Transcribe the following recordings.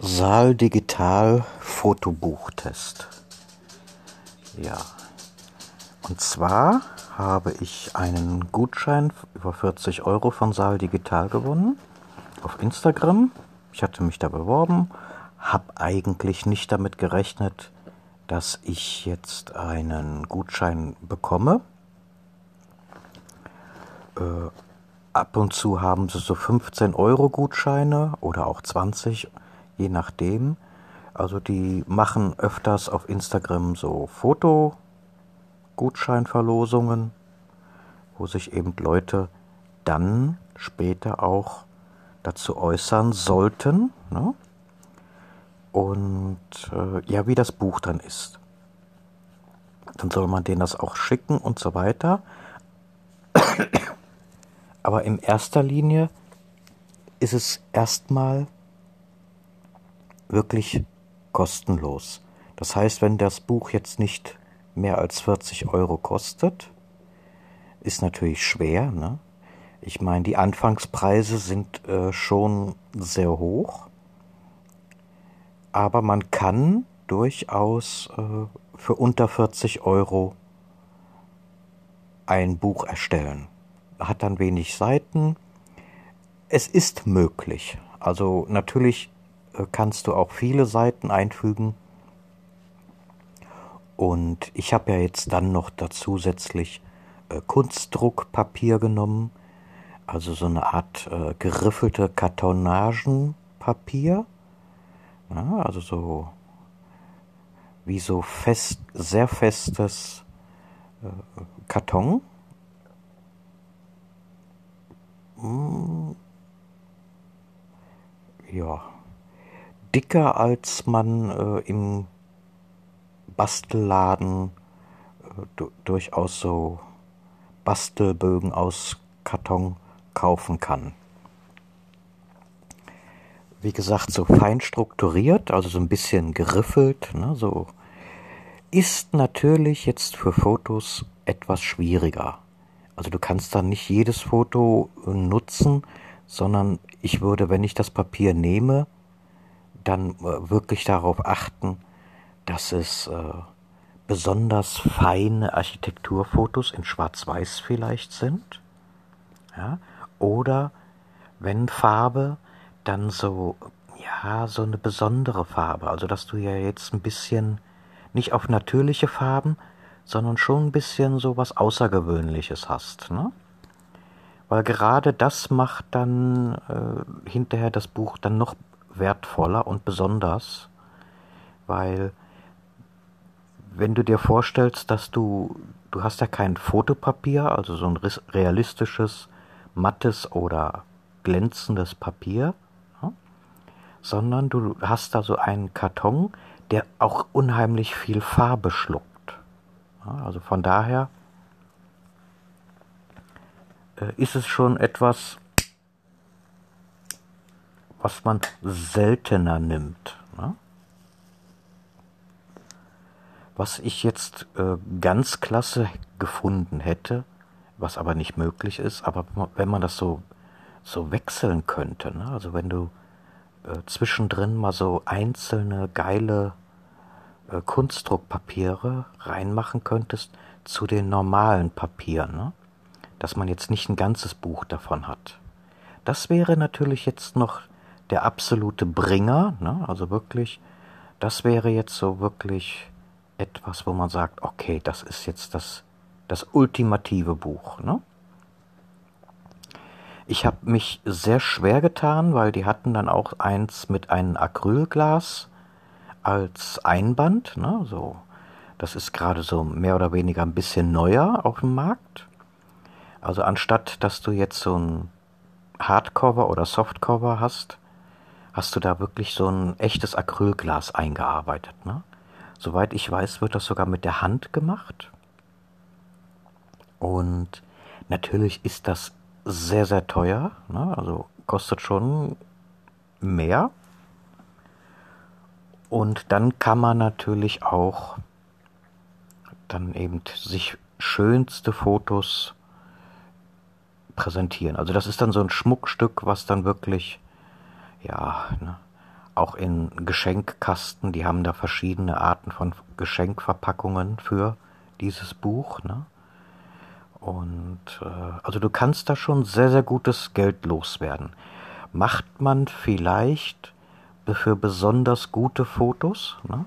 Saal Digital Fotobuchtest. Ja. Und zwar habe ich einen Gutschein über 40 Euro von Saal Digital gewonnen auf Instagram. Ich hatte mich da beworben, habe eigentlich nicht damit gerechnet, dass ich jetzt einen Gutschein bekomme. Äh, ab und zu haben sie so 15 Euro Gutscheine oder auch 20 Euro je nachdem. Also die machen öfters auf Instagram so Foto-Gutscheinverlosungen, wo sich eben Leute dann später auch dazu äußern sollten. Ne? Und äh, ja, wie das Buch dann ist. Dann soll man denen das auch schicken und so weiter. Aber in erster Linie ist es erstmal wirklich kostenlos. Das heißt, wenn das Buch jetzt nicht mehr als 40 Euro kostet, ist natürlich schwer. Ne? Ich meine, die Anfangspreise sind äh, schon sehr hoch, aber man kann durchaus äh, für unter 40 Euro ein Buch erstellen. Hat dann wenig Seiten. Es ist möglich. Also natürlich kannst du auch viele Seiten einfügen. Und ich habe ja jetzt dann noch da zusätzlich äh, Kunstdruckpapier genommen, also so eine Art äh, geriffelte Kartonagenpapier. Ja, also so wie so fest, sehr festes äh, Karton. Hm. Ja, dicker, als man äh, im Bastelladen äh, durchaus so Bastelbögen aus Karton kaufen kann. Wie gesagt, so fein strukturiert, also so ein bisschen geriffelt, ne, so ist natürlich jetzt für Fotos etwas schwieriger. Also du kannst dann nicht jedes Foto äh, nutzen, sondern ich würde, wenn ich das Papier nehme, dann äh, wirklich darauf achten, dass es äh, besonders feine Architekturfotos in Schwarz-Weiß vielleicht sind. Ja? Oder wenn Farbe, dann so, ja, so eine besondere Farbe. Also, dass du ja jetzt ein bisschen nicht auf natürliche Farben, sondern schon ein bisschen so was Außergewöhnliches hast. Ne? Weil gerade das macht dann äh, hinterher das Buch dann noch wertvoller und besonders, weil wenn du dir vorstellst, dass du, du hast ja kein Fotopapier, also so ein realistisches, mattes oder glänzendes Papier, sondern du hast da so einen Karton, der auch unheimlich viel Farbe schluckt. Also von daher äh, ist es schon etwas was man seltener nimmt. Ne? Was ich jetzt äh, ganz klasse gefunden hätte, was aber nicht möglich ist, aber wenn man das so, so wechseln könnte, ne? also wenn du äh, zwischendrin mal so einzelne geile äh, Kunstdruckpapiere reinmachen könntest zu den normalen Papieren, ne? dass man jetzt nicht ein ganzes Buch davon hat. Das wäre natürlich jetzt noch der absolute Bringer, ne? also wirklich, das wäre jetzt so wirklich etwas, wo man sagt, okay, das ist jetzt das, das ultimative Buch. Ne? Ich habe mich sehr schwer getan, weil die hatten dann auch eins mit einem Acrylglas als Einband. Ne? So, das ist gerade so mehr oder weniger ein bisschen neuer auf dem Markt. Also anstatt, dass du jetzt so ein Hardcover oder Softcover hast, hast du da wirklich so ein echtes Acrylglas eingearbeitet. Ne? Soweit ich weiß, wird das sogar mit der Hand gemacht. Und natürlich ist das sehr, sehr teuer. Ne? Also kostet schon mehr. Und dann kann man natürlich auch dann eben sich schönste Fotos präsentieren. Also das ist dann so ein Schmuckstück, was dann wirklich ja, ne, auch in Geschenkkasten, die haben da verschiedene Arten von Geschenkverpackungen für dieses Buch. Ne? Und äh, also du kannst da schon sehr, sehr gutes Geld loswerden. Macht man vielleicht für besonders gute Fotos ne?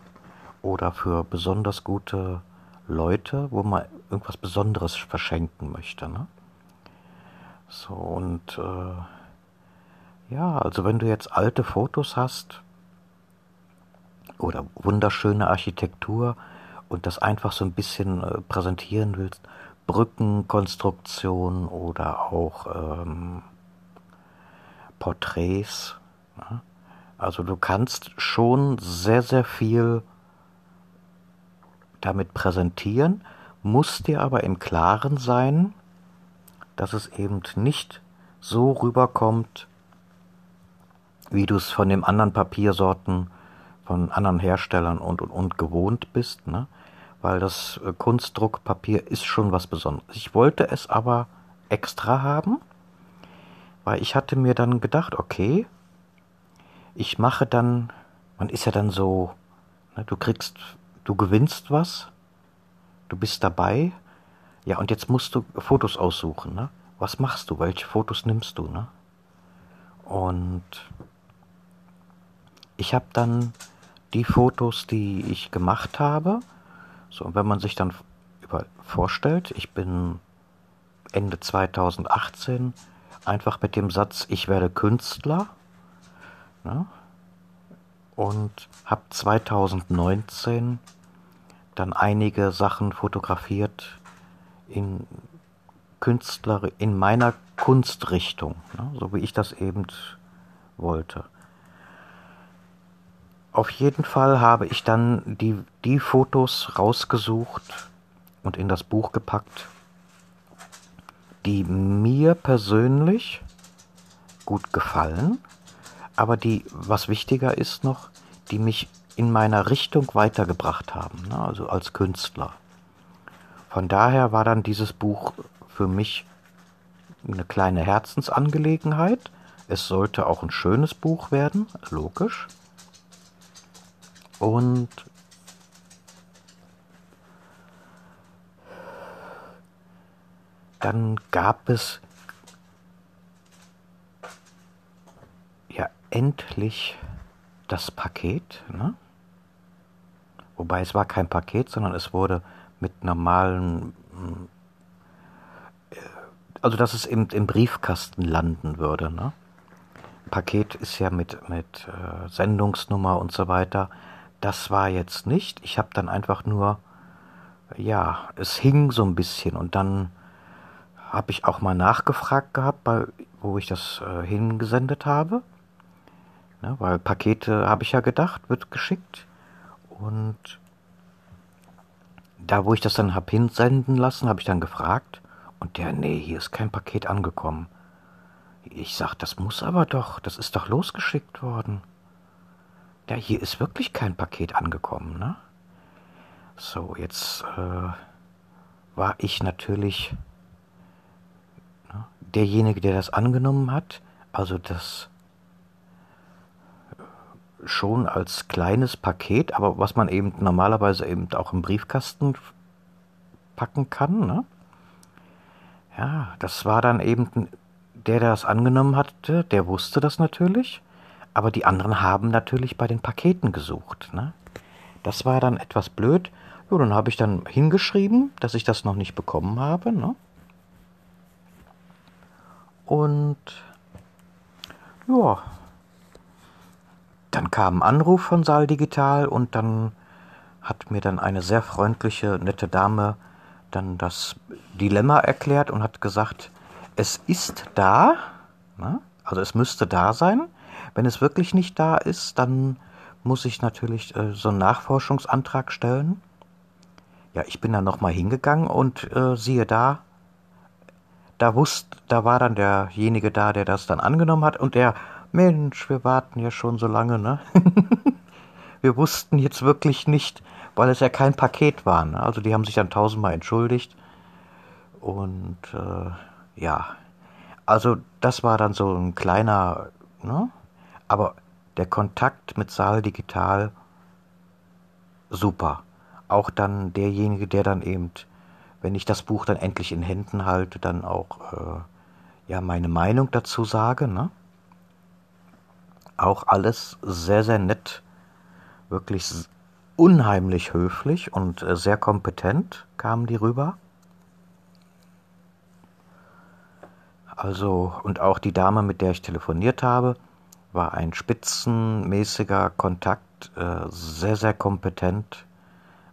oder für besonders gute Leute, wo man irgendwas Besonderes verschenken möchte. Ne? So und äh, ja, also wenn du jetzt alte Fotos hast oder wunderschöne Architektur und das einfach so ein bisschen äh, präsentieren willst, Brückenkonstruktion oder auch ähm, Porträts. Ja? Also du kannst schon sehr, sehr viel damit präsentieren, musst dir aber im Klaren sein, dass es eben nicht so rüberkommt, wie du es von den anderen Papiersorten, von anderen Herstellern und, und, und gewohnt bist, ne? weil das äh, Kunstdruckpapier ist schon was Besonderes. Ich wollte es aber extra haben, weil ich hatte mir dann gedacht, okay, ich mache dann, man ist ja dann so, ne, du kriegst, du gewinnst was, du bist dabei, ja, und jetzt musst du Fotos aussuchen, ne? Was machst du? Welche Fotos nimmst du, ne? Und ich habe dann die Fotos, die ich gemacht habe, so, wenn man sich dann über vorstellt, ich bin Ende 2018 einfach mit dem Satz, ich werde Künstler, ne? und habe 2019 dann einige Sachen fotografiert in Künstler in meiner Kunstrichtung, ne, so wie ich das eben wollte. Auf jeden Fall habe ich dann die, die Fotos rausgesucht und in das Buch gepackt, die mir persönlich gut gefallen, aber die, was wichtiger ist noch, die mich in meiner Richtung weitergebracht haben, ne, also als Künstler. Von daher war dann dieses Buch für mich eine kleine Herzensangelegenheit. Es sollte auch ein schönes Buch werden, logisch. Und dann gab es ja endlich das Paket. Ne? Wobei es war kein Paket, sondern es wurde mit normalen, äh, also dass es im, im Briefkasten landen würde. Ne? Paket ist ja mit, mit äh, Sendungsnummer und so weiter. Das war jetzt nicht. Ich habe dann einfach nur, ja, es hing so ein bisschen und dann habe ich auch mal nachgefragt gehabt, bei, wo ich das äh, hingesendet habe. Ne, weil Pakete, habe ich ja gedacht, wird geschickt. Und da, wo ich das dann hab hinsenden lassen, habe ich dann gefragt und der, nee, hier ist kein Paket angekommen. Ich sag, das muss aber doch, das ist doch losgeschickt worden. Ja, hier ist wirklich kein Paket angekommen, ne? So, jetzt äh, war ich natürlich ne, derjenige, der das angenommen hat, also das schon als kleines Paket, aber was man eben normalerweise eben auch im Briefkasten packen kann. Ne? Ja, das war dann eben der, der das angenommen hatte, der wusste das natürlich, aber die anderen haben natürlich bei den Paketen gesucht. Ne? Das war dann etwas blöd. Jo, dann habe ich dann hingeschrieben, dass ich das noch nicht bekommen habe. Ne? Und ja, dann kam ein Anruf von Saal Digital und dann hat mir dann eine sehr freundliche, nette Dame dann das Dilemma erklärt und hat gesagt, es ist da, ne? also es müsste da sein. Wenn es wirklich nicht da ist, dann muss ich natürlich äh, so einen Nachforschungsantrag stellen. Ja, ich bin dann nochmal hingegangen und äh, siehe da, da wusste, da war dann derjenige da, der das dann angenommen hat und der Mensch, wir warten ja schon so lange, ne? wir wussten jetzt wirklich nicht, weil es ja kein Paket war. Ne? Also die haben sich dann tausendmal entschuldigt. Und äh, ja, also das war dann so ein kleiner, ne? Aber der Kontakt mit Saal Digital super. Auch dann derjenige, der dann eben, wenn ich das Buch dann endlich in Händen halte, dann auch äh, ja meine Meinung dazu sage. Ne? Auch alles sehr, sehr nett, wirklich unheimlich höflich und äh, sehr kompetent kamen die rüber. Also, und auch die Dame, mit der ich telefoniert habe, war ein spitzenmäßiger Kontakt, äh, sehr, sehr kompetent.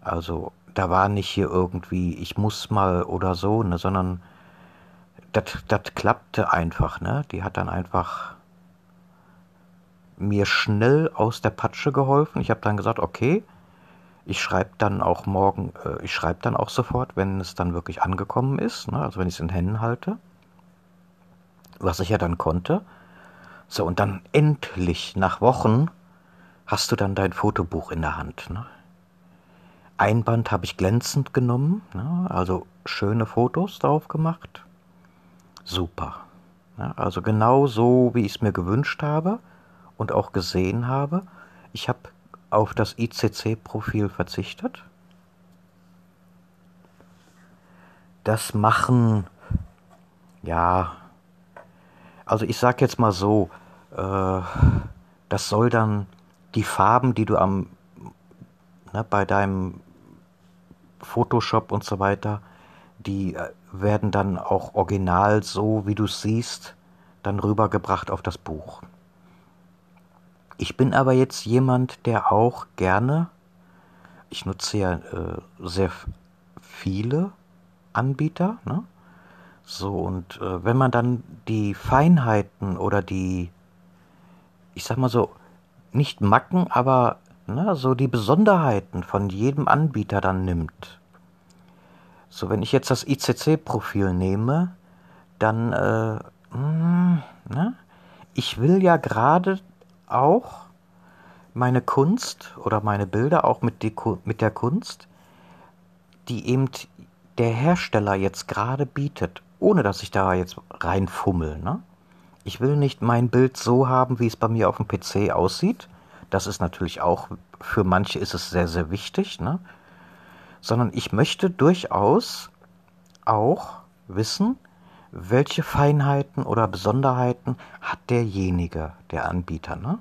Also, da war nicht hier irgendwie, ich muss mal oder so, ne, sondern das klappte einfach, ne? Die hat dann einfach mir schnell aus der Patsche geholfen. Ich habe dann gesagt, okay, ich schreibe dann auch morgen, äh, ich schreibe dann auch sofort, wenn es dann wirklich angekommen ist, ne? also wenn ich es in Händen halte was ich ja dann konnte. So, und dann endlich, nach Wochen, hast du dann dein Fotobuch in der Hand. Ne? Einband habe ich glänzend genommen, ne? also schöne Fotos drauf gemacht. Super. Ne? Also genau so, wie ich es mir gewünscht habe und auch gesehen habe. Ich habe auf das ICC-Profil verzichtet. Das machen, ja, also ich sag jetzt mal so, äh, das soll dann die Farben, die du am ne, bei deinem Photoshop und so weiter, die äh, werden dann auch original so, wie du es siehst, dann rübergebracht auf das Buch. Ich bin aber jetzt jemand, der auch gerne, ich nutze ja äh, sehr viele Anbieter, ne? So, und äh, wenn man dann die Feinheiten oder die, ich sag mal so, nicht Macken, aber ne, so die Besonderheiten von jedem Anbieter dann nimmt. So, wenn ich jetzt das ICC-Profil nehme, dann, äh, mh, hm, ne, ich will ja gerade auch meine Kunst oder meine Bilder auch mit, die, mit der Kunst, die eben der Hersteller jetzt gerade bietet ohne dass ich da jetzt reinfummel. Ne? Ich will nicht mein Bild so haben, wie es bei mir auf dem PC aussieht. Das ist natürlich auch, für manche ist es sehr, sehr wichtig. Ne? Sondern ich möchte durchaus auch wissen, welche Feinheiten oder Besonderheiten hat derjenige, der Anbieter. Ne?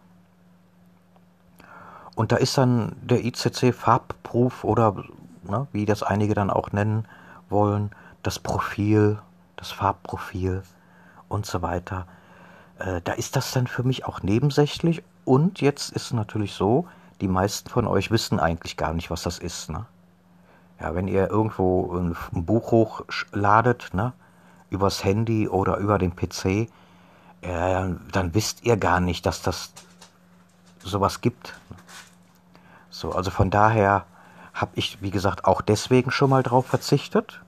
Und da ist dann der ICC Farbproof oder ne, wie das einige dann auch nennen wollen, das Profil das Farbprofil und so weiter. Äh, da ist das dann für mich auch nebensächlich. Und jetzt ist es natürlich so, die meisten von euch wissen eigentlich gar nicht, was das ist. Ne? Ja, wenn ihr irgendwo ein, ein Buch hochladet, ne, übers Handy oder über den PC, äh, dann wisst ihr gar nicht, dass das sowas gibt. So, also von daher habe ich, wie gesagt, auch deswegen schon mal drauf verzichtet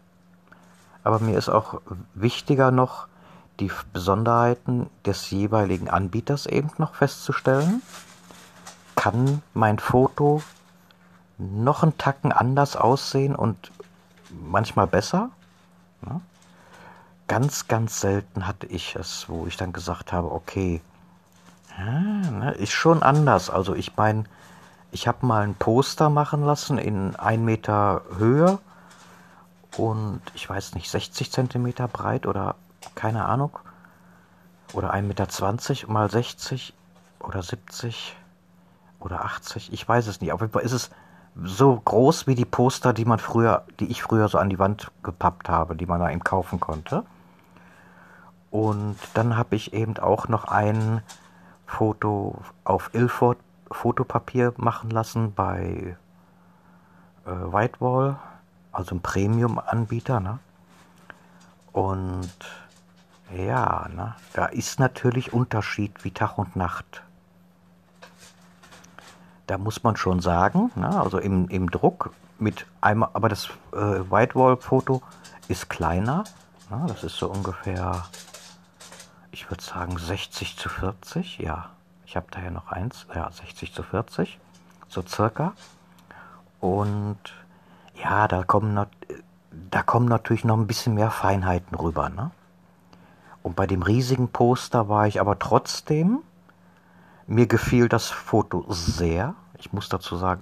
aber mir ist auch wichtiger noch, die Besonderheiten des jeweiligen Anbieters eben noch festzustellen. Kann mein Foto noch einen Tacken anders aussehen und manchmal besser? Ja. Ganz, ganz selten hatte ich es, wo ich dann gesagt habe, okay, ja, ne, ist schon anders. Also ich meine, ich habe mal ein Poster machen lassen in 1 Meter Höhe und ich weiß nicht, 60 Zentimeter breit oder keine Ahnung. Oder 1,20 Meter mal 60 oder 70 oder 80, ich weiß es nicht. Auf jeden Fall ist es so groß wie die Poster, die man früher, die ich früher so an die Wand gepappt habe, die man da eben kaufen konnte. Und dann habe ich eben auch noch ein Foto auf Ilford Fotopapier machen lassen bei äh, Whitewall also ein Premium-Anbieter, ne? Und ja, ne, da ist natürlich Unterschied wie Tag und Nacht. Da muss man schon sagen, ne, also im, im Druck mit einmal, aber das äh, Whitewall-Foto ist kleiner. Ne, das ist so ungefähr, ich würde sagen 60 zu 40, ja. Ich habe da ja noch eins, ja, 60 zu 40, so circa. Und ja, da kommen, da kommen natürlich noch ein bisschen mehr Feinheiten rüber. Ne? Und bei dem riesigen Poster war ich aber trotzdem Mir gefiel das Foto sehr. Ich muss dazu sagen,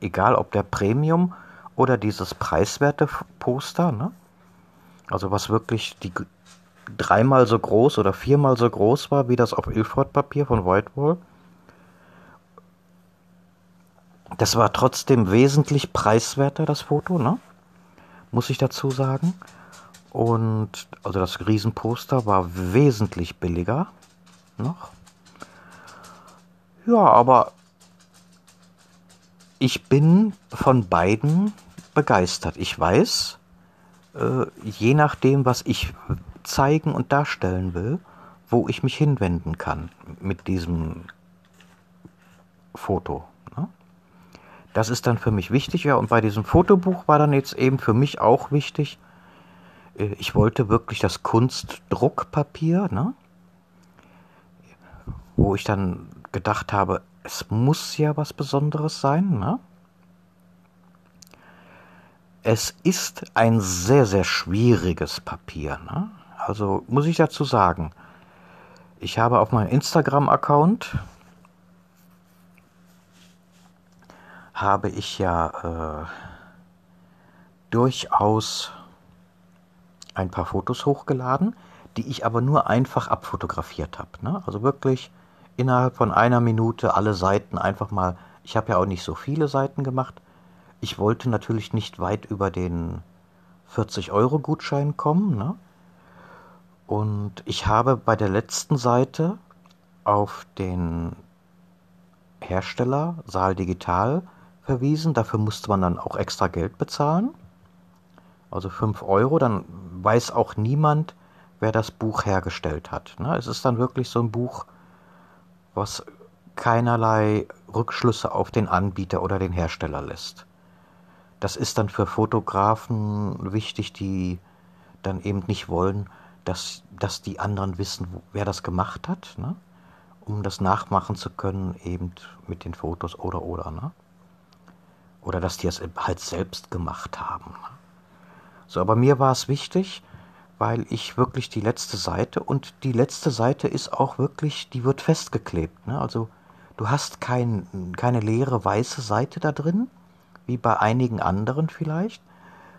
egal ob der Premium oder dieses preiswerte Poster, ne? Also was wirklich die dreimal so groß oder viermal so groß war wie das auf Ilford-Papier von Whitewall. Das war trotzdem wesentlich preiswerter, das Foto, ne? Muss ich dazu sagen. Und also das Riesenposter war wesentlich billiger noch. Ja, aber ich bin von beiden begeistert. Ich weiß, äh, je nachdem, was ich zeigen und darstellen will, wo ich mich hinwenden kann mit diesem Foto. Das ist dann für mich wichtig. Ja, und bei diesem Fotobuch war dann jetzt eben für mich auch wichtig, äh, ich wollte wirklich das Kunstdruckpapier, ne? wo ich dann gedacht habe, es muss ja was Besonderes sein. Ne? Es ist ein sehr, sehr schwieriges Papier. Ne? Also muss ich dazu sagen, ich habe auf meinem Instagram-Account habe ich ja äh, durchaus ein paar Fotos hochgeladen, die ich aber nur einfach abfotografiert habe. Ne? Also wirklich innerhalb von einer Minute alle Seiten einfach mal. Ich habe ja auch nicht so viele Seiten gemacht. Ich wollte natürlich nicht weit über den 40-Euro-Gutschein kommen. Ne? Und ich habe bei der letzten Seite auf den Hersteller Saal Digital verwiesen. Dafür musste man dann auch extra Geld bezahlen. Also 5 Euro. Dann weiß auch niemand, wer das Buch hergestellt hat. Ne? Es ist dann wirklich so ein Buch, was keinerlei Rückschlüsse auf den Anbieter oder den Hersteller lässt. Das ist dann für Fotografen wichtig, die dann eben nicht wollen, dass, dass die anderen wissen, wer das gemacht hat, ne? um das nachmachen zu können, eben mit den Fotos oder oder. Ne? Oder dass die es halt selbst gemacht haben. So, aber mir war es wichtig, weil ich wirklich die letzte Seite und die letzte Seite ist auch wirklich, die wird festgeklebt. Ne? Also du hast kein, keine leere weiße Seite da drin, wie bei einigen anderen vielleicht,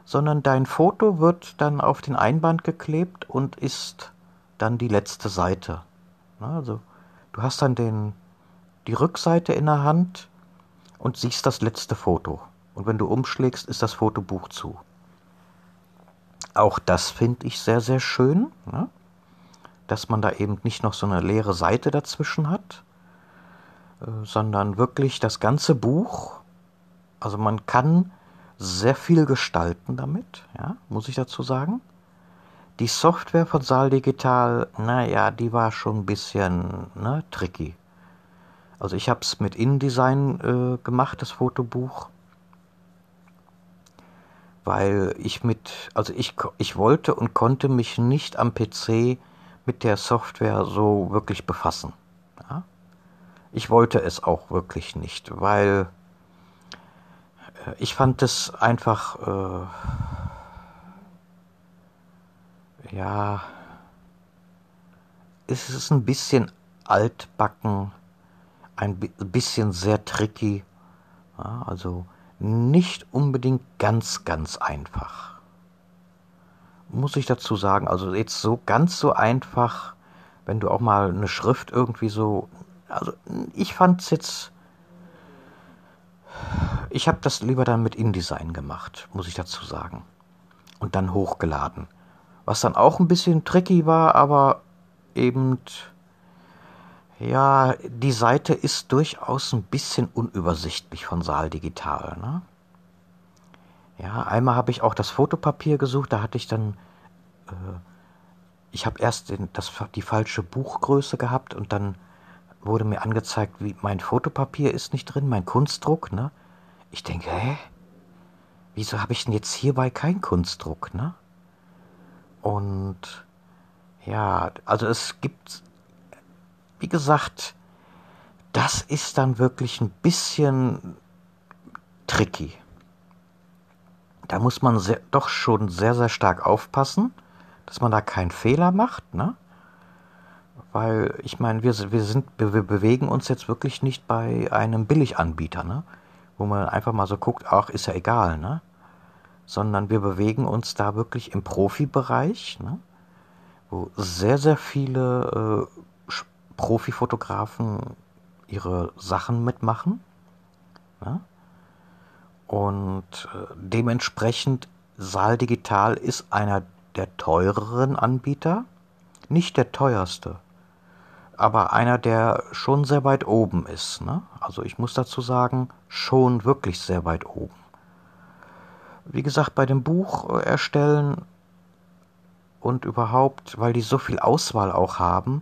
sondern dein Foto wird dann auf den Einband geklebt und ist dann die letzte Seite. Ne? Also du hast dann den, die Rückseite in der Hand und siehst das letzte Foto. Und wenn du umschlägst, ist das Fotobuch zu. Auch das finde ich sehr, sehr schön, ne? dass man da eben nicht noch so eine leere Seite dazwischen hat, äh, sondern wirklich das ganze Buch, also man kann sehr viel gestalten damit, ja, muss ich dazu sagen. Die Software von Saal Digital, naja, die war schon ein bisschen ne, tricky. Also ich habe es mit InDesign äh, gemacht, das Fotobuch weil ich mit, also ich, ich wollte und konnte mich nicht am PC mit der Software so wirklich befassen. Ja? Ich wollte es auch wirklich nicht, weil äh, ich fand es einfach, äh, ja, es ist ein bisschen altbacken, ein bisschen sehr tricky. Ja, also nicht unbedingt ganz, ganz einfach. Muss ich dazu sagen, also jetzt so ganz so einfach, wenn du auch mal eine Schrift irgendwie so, also ich fand es jetzt, ich habe das lieber dann mit InDesign gemacht, muss ich dazu sagen. Und dann hochgeladen. Was dann auch ein bisschen tricky war, aber eben ja, die Seite ist durchaus ein bisschen unübersichtlich von Saal Digital. Ne? Ja, einmal habe ich auch das Fotopapier gesucht, da hatte ich dann, äh, ich habe erst den, das, die falsche Buchgröße gehabt und dann wurde mir angezeigt, wie mein Fotopapier ist nicht drin, mein Kunstdruck. Ne? Ich denke, hä? Wieso habe ich denn jetzt hierbei keinen Kunstdruck? Ne? Und ja, also es gibt wie gesagt, das ist dann wirklich ein bisschen tricky. Da muss man sehr, doch schon sehr, sehr stark aufpassen, dass man da keinen Fehler macht. Ne? Weil ich meine, wir, wir, sind, wir, bewegen uns jetzt wirklich nicht bei einem Billiganbieter, ne? wo man einfach mal so guckt, ach, ist ja egal, ne? sondern wir bewegen uns da wirklich im Profibereich, ne? wo sehr, sehr viele äh, Profifotografen ihre Sachen mitmachen. Ne? Und äh, dementsprechend Saal Digital ist einer der teureren Anbieter, nicht der teuerste, aber einer, der schon sehr weit oben ist. Ne? Also ich muss dazu sagen, schon wirklich sehr weit oben. Wie gesagt, bei dem Buch äh, erstellen und überhaupt, weil die so viel Auswahl auch haben,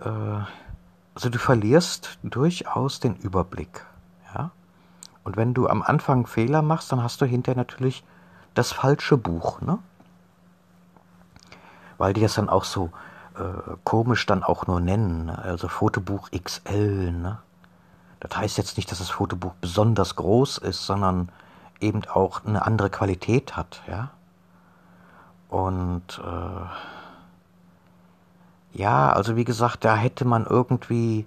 also du verlierst durchaus den Überblick. Ja? Und wenn du am Anfang Fehler machst, dann hast du hinterher natürlich das falsche Buch, ne? Weil die das dann auch so äh, komisch dann auch nur nennen, ne? also Fotobuch XL, ne? Das heißt jetzt nicht, dass das Fotobuch besonders groß ist, sondern eben auch eine andere Qualität hat, ja. Und äh, ja, also wie gesagt, da hätte man irgendwie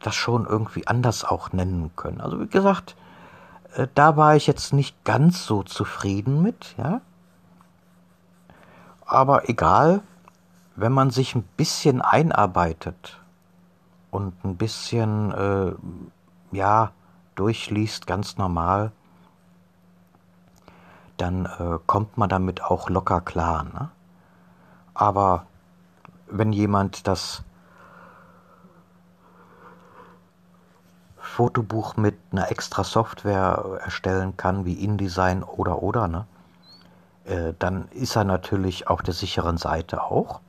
das schon irgendwie anders auch nennen können. Also wie gesagt, äh, da war ich jetzt nicht ganz so zufrieden mit, ja. Aber egal, wenn man sich ein bisschen einarbeitet und ein bisschen, äh, ja, durchliest, ganz normal, dann äh, kommt man damit auch locker klar. Ne? Aber wenn jemand das Fotobuch mit einer extra Software erstellen kann, wie InDesign oder oder, ne? Äh, dann ist er natürlich auf der sicheren Seite auch.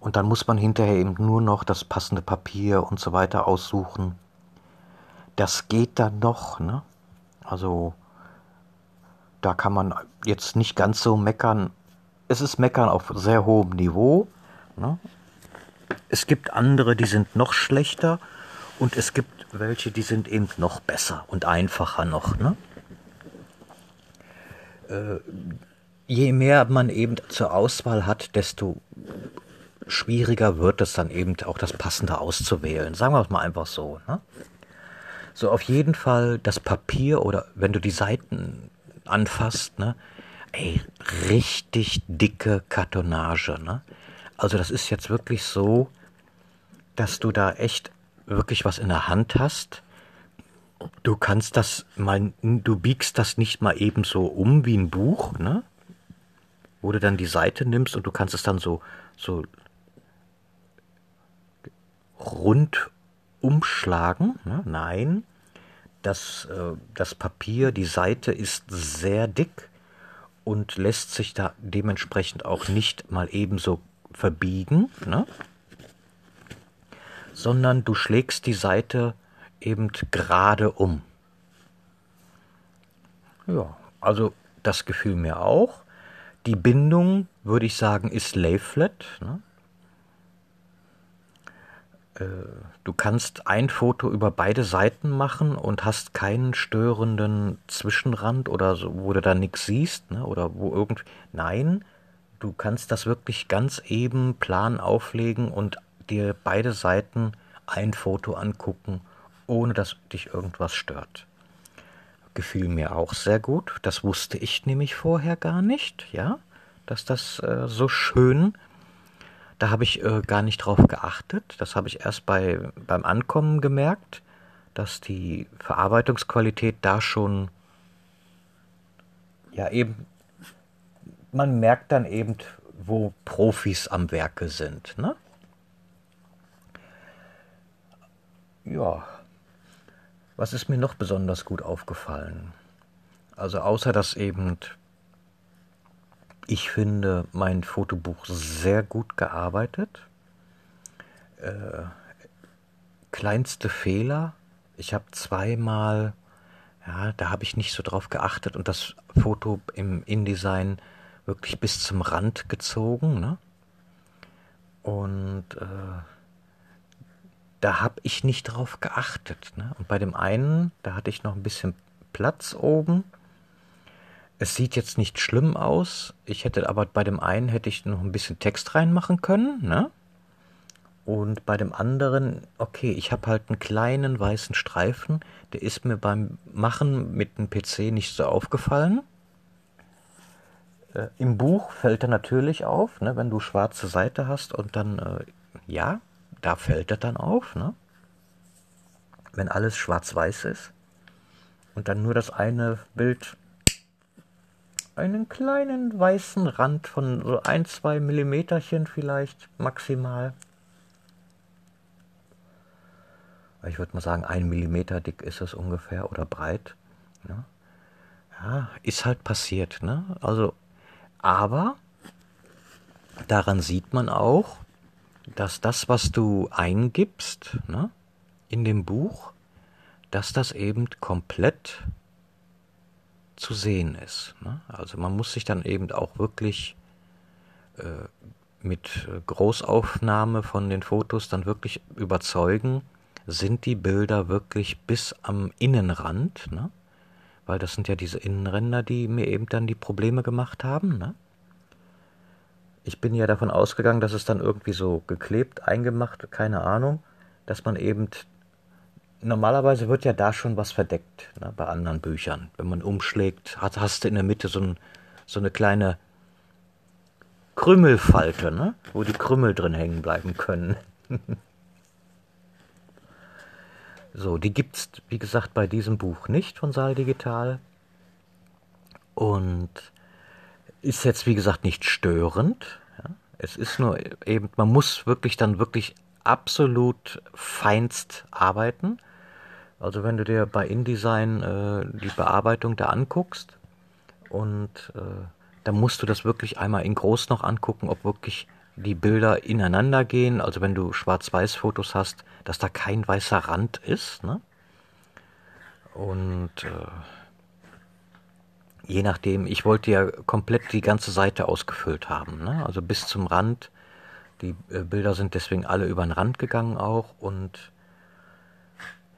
Und dann muss man hinterher eben nur noch das passende Papier und so weiter aussuchen. Das geht dann noch, ne? Also da kann man jetzt nicht ganz so meckern. Es ist meckern auf sehr hohem Niveau. Ne? Es gibt andere, die sind noch schlechter und es gibt welche, die sind eben noch besser und einfacher noch. Ne? Äh, je mehr man eben zur Auswahl hat, desto schwieriger wird es dann eben auch das Passende auszuwählen. Sagen wir es mal einfach so. Ne? So auf jeden Fall das Papier oder wenn du die Seiten anfasst, ne? Ey, richtig dicke Kartonage, ne? Also das ist jetzt wirklich so, dass du da echt wirklich was in der Hand hast. Du kannst das mal, du biegst das nicht mal eben so um wie ein Buch, ne? Wo du dann die Seite nimmst und du kannst es dann so, so rund umschlagen. Ne? Nein, das, äh, das Papier, die Seite ist sehr dick und lässt sich da dementsprechend auch nicht mal ebenso verbiegen. Ne? sondern du schlägst die Seite eben gerade um. Ja, also das gefiel mir auch. Die Bindung, würde ich sagen, ist lay flat. Ne? Du kannst ein Foto über beide Seiten machen und hast keinen störenden Zwischenrand oder so, wo du da nichts siehst, ne? oder wo irgend. Nein, du kannst das wirklich ganz eben plan auflegen und dir beide Seiten ein Foto angucken, ohne dass dich irgendwas stört. Gefiel mir auch sehr gut. Das wusste ich nämlich vorher gar nicht, ja, dass das äh, so schön. Da habe ich äh, gar nicht drauf geachtet. Das habe ich erst bei, beim Ankommen gemerkt, dass die Verarbeitungsqualität da schon ja eben man merkt dann eben, wo Profis am Werke sind. Ne? Ja, was ist mir noch besonders gut aufgefallen? Also außer dass eben ich finde mein Fotobuch sehr gut gearbeitet. Äh, kleinste Fehler. Ich habe zweimal, ja, da habe ich nicht so drauf geachtet und das Foto im InDesign wirklich bis zum Rand gezogen. Ne? Und äh, da habe ich nicht drauf geachtet. Ne? Und bei dem einen, da hatte ich noch ein bisschen Platz oben. Es sieht jetzt nicht schlimm aus. Ich hätte aber bei dem einen hätte ich noch ein bisschen Text reinmachen können, ne? Und bei dem anderen, okay, ich habe halt einen kleinen weißen Streifen, der ist mir beim Machen mit dem PC nicht so aufgefallen. Äh, Im Buch fällt er natürlich auf, ne, wenn du schwarze Seite hast und dann, äh, ja, da fällt er dann auf, ne? Wenn alles schwarz-weiß ist und dann nur das eine Bild einen kleinen weißen Rand von so ein, zwei Millimeterchen vielleicht maximal. Ich würde mal sagen, ein Millimeter dick ist es ungefähr oder breit. Ne? Ja, ist halt passiert. Ne? Also aber daran sieht man auch, dass das, was du eingibst ne, in dem Buch, dass das eben komplett zu sehen ist. Ne? Also man muss sich dann eben auch wirklich äh, mit Großaufnahme von den Fotos dann wirklich überzeugen, sind die Bilder wirklich bis am Innenrand, ne? weil das sind ja diese Innenränder, die mir eben dann die Probleme gemacht haben. Ne? Ich bin ja davon ausgegangen, dass es dann irgendwie so geklebt, eingemacht, keine Ahnung, dass man eben normalerweise wird ja da schon was verdeckt ne, bei anderen Büchern. Wenn man umschlägt, hat, hast du in der Mitte so, ein, so eine kleine Krümelfalte, ne, wo die Krümel drin hängen bleiben können. So, die gibt es, wie gesagt, bei diesem Buch nicht von Saal Digital. Und ist jetzt, wie gesagt, nicht störend. Ja. Es ist nur eben, man muss wirklich dann wirklich absolut feinst arbeiten. Also wenn du dir bei InDesign äh, die Bearbeitung da anguckst und äh, dann musst du das wirklich einmal in groß noch angucken, ob wirklich die Bilder ineinander gehen, also wenn du Schwarz-Weiß-Fotos hast, dass da kein weißer Rand ist. Ne? Und äh, je nachdem, ich wollte ja komplett die ganze Seite ausgefüllt haben, ne? also bis zum Rand. Die äh, Bilder sind deswegen alle über den Rand gegangen auch und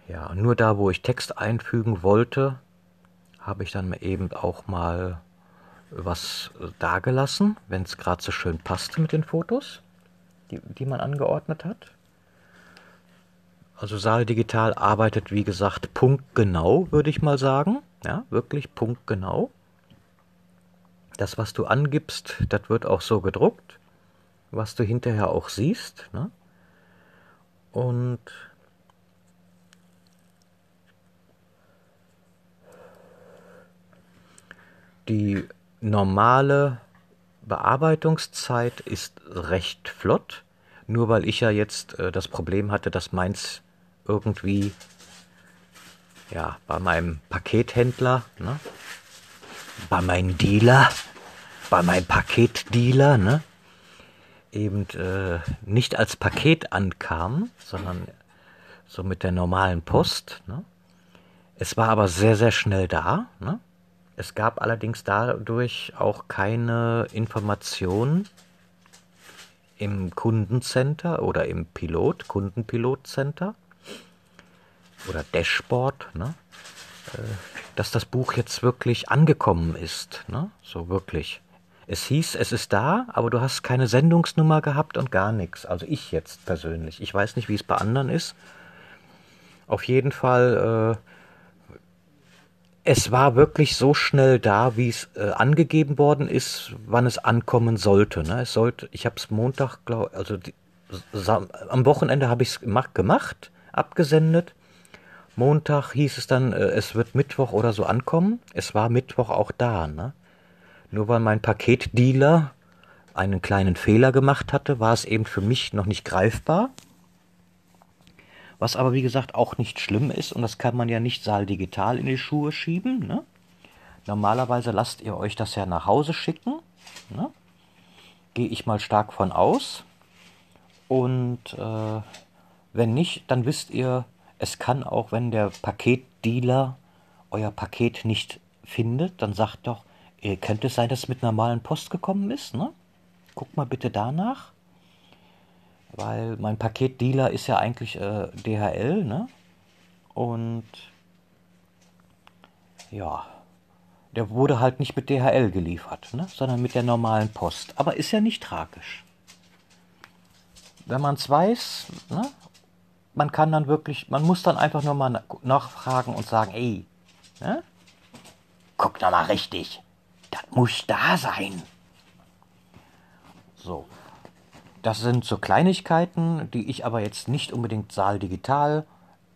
ja, nur da, wo ich Text einfügen wollte, habe ich dann eben auch mal was dagelassen, wenn es gerade so schön passte mit den Fotos, die, die man angeordnet hat. Also Saal Digital arbeitet, wie gesagt, punktgenau, würde ich mal sagen. Ja, wirklich punktgenau. Das, was du angibst, das wird auch so gedruckt, was du hinterher auch siehst. Ne? Und die normale Bearbeitungszeit ist recht flott, nur weil ich ja jetzt äh, das Problem hatte, dass meins irgendwie ja bei meinem Pakethändler, ne, bei meinem Dealer, bei meinem Paketdealer, ne, eben äh, nicht als Paket ankam, sondern so mit der normalen Post. Ne. Es war aber sehr, sehr schnell da. Ne. Es gab allerdings dadurch auch keine Informationen im Kundencenter oder im Pilot, Kundenpilotcenter oder Dashboard, ne? Äh, dass das Buch jetzt wirklich angekommen ist. Ne? So wirklich. Es hieß, es ist da, aber du hast keine Sendungsnummer gehabt und gar nichts. Also ich jetzt persönlich. Ich weiß nicht, wie es bei anderen ist. Auf jeden Fall äh, es war wirklich so schnell da, wie es äh, angegeben worden ist, wann es ankommen sollte. Ne? Es sollte, ich habe es Montag, glaub, also die, am Wochenende habe ich es gemacht, gemacht, abgesendet. Montag hieß es dann, äh, es wird Mittwoch oder so ankommen. Es war Mittwoch auch da. Ne? Nur weil mein Paketdealer einen kleinen Fehler gemacht hatte, war es eben für mich noch nicht greifbar. Was aber wie gesagt auch nicht schlimm ist und das kann man ja nicht saaldigital in die Schuhe schieben. Ne? Normalerweise lasst ihr euch das ja nach Hause schicken. Ne? Gehe ich mal stark von aus. Und äh, wenn nicht, dann wisst ihr, es kann auch, wenn der Paketdealer euer Paket nicht findet, dann sagt doch, könnte es sein, dass es mit normalen Post gekommen ist. Ne? Guckt mal bitte danach weil mein Paketdealer ist ja eigentlich äh, DHL, ne? Und ja, Der wurde halt nicht mit DHL geliefert, ne? sondern mit der normalen Post. Aber ist ja nicht tragisch. Wenn man es weiß, ne? man kann dann wirklich, man muss dann einfach nur mal nachfragen und sagen, ey, ne? guck doch mal richtig, das muss da sein. So, das sind so Kleinigkeiten, die ich aber jetzt nicht unbedingt Saal digital.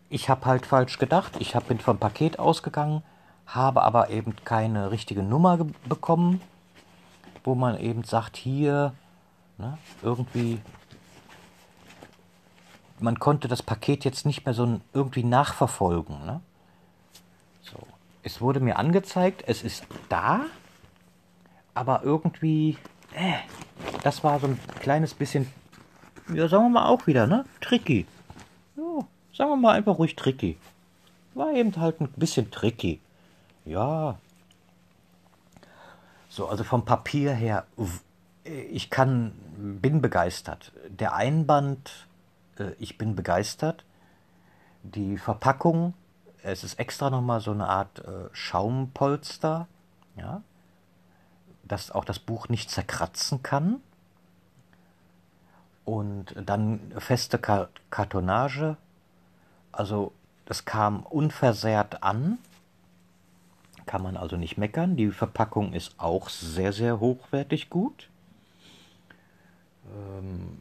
Ich habe halt falsch gedacht. Ich hab, bin vom Paket ausgegangen, habe aber eben keine richtige Nummer bekommen, wo man eben sagt, hier, ne, irgendwie, man konnte das Paket jetzt nicht mehr so irgendwie nachverfolgen. Ne? So. Es wurde mir angezeigt, es ist da, aber irgendwie das war so ein kleines bisschen, ja, sagen wir mal auch wieder, ne? Tricky. Ja, sagen wir mal einfach ruhig tricky. War eben halt ein bisschen tricky. Ja. So, also vom Papier her, ich kann, bin begeistert. Der Einband, äh, ich bin begeistert. Die Verpackung, es ist extra nochmal so eine Art äh, Schaumpolster, ja, dass auch das Buch nicht zerkratzen kann. Und dann feste Kartonage. Also das kam unversehrt an. Kann man also nicht meckern. Die Verpackung ist auch sehr, sehr hochwertig gut. Ähm,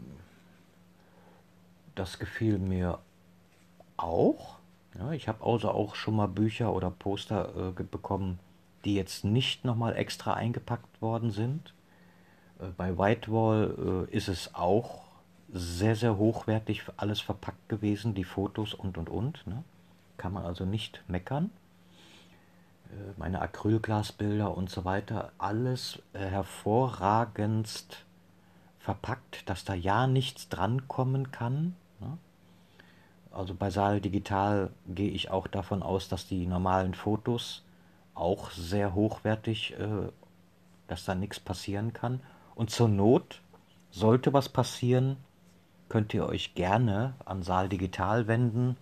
das gefiel mir auch. Ich habe also auch schon mal Bücher oder Poster äh, bekommen, die jetzt nicht nochmal extra eingepackt worden sind. Äh, bei Whitewall äh, ist es auch sehr, sehr hochwertig alles verpackt gewesen, die Fotos und und und. Ne? Kann man also nicht meckern. Äh, meine Acrylglasbilder und so weiter, alles hervorragendst verpackt, dass da ja nichts drankommen kann. Ne? Also bei Saal Digital gehe ich auch davon aus, dass die normalen Fotos auch sehr hochwertig, äh, dass da nichts passieren kann. Und zur Not, sollte was passieren, könnt ihr euch gerne an Saal Digital wenden.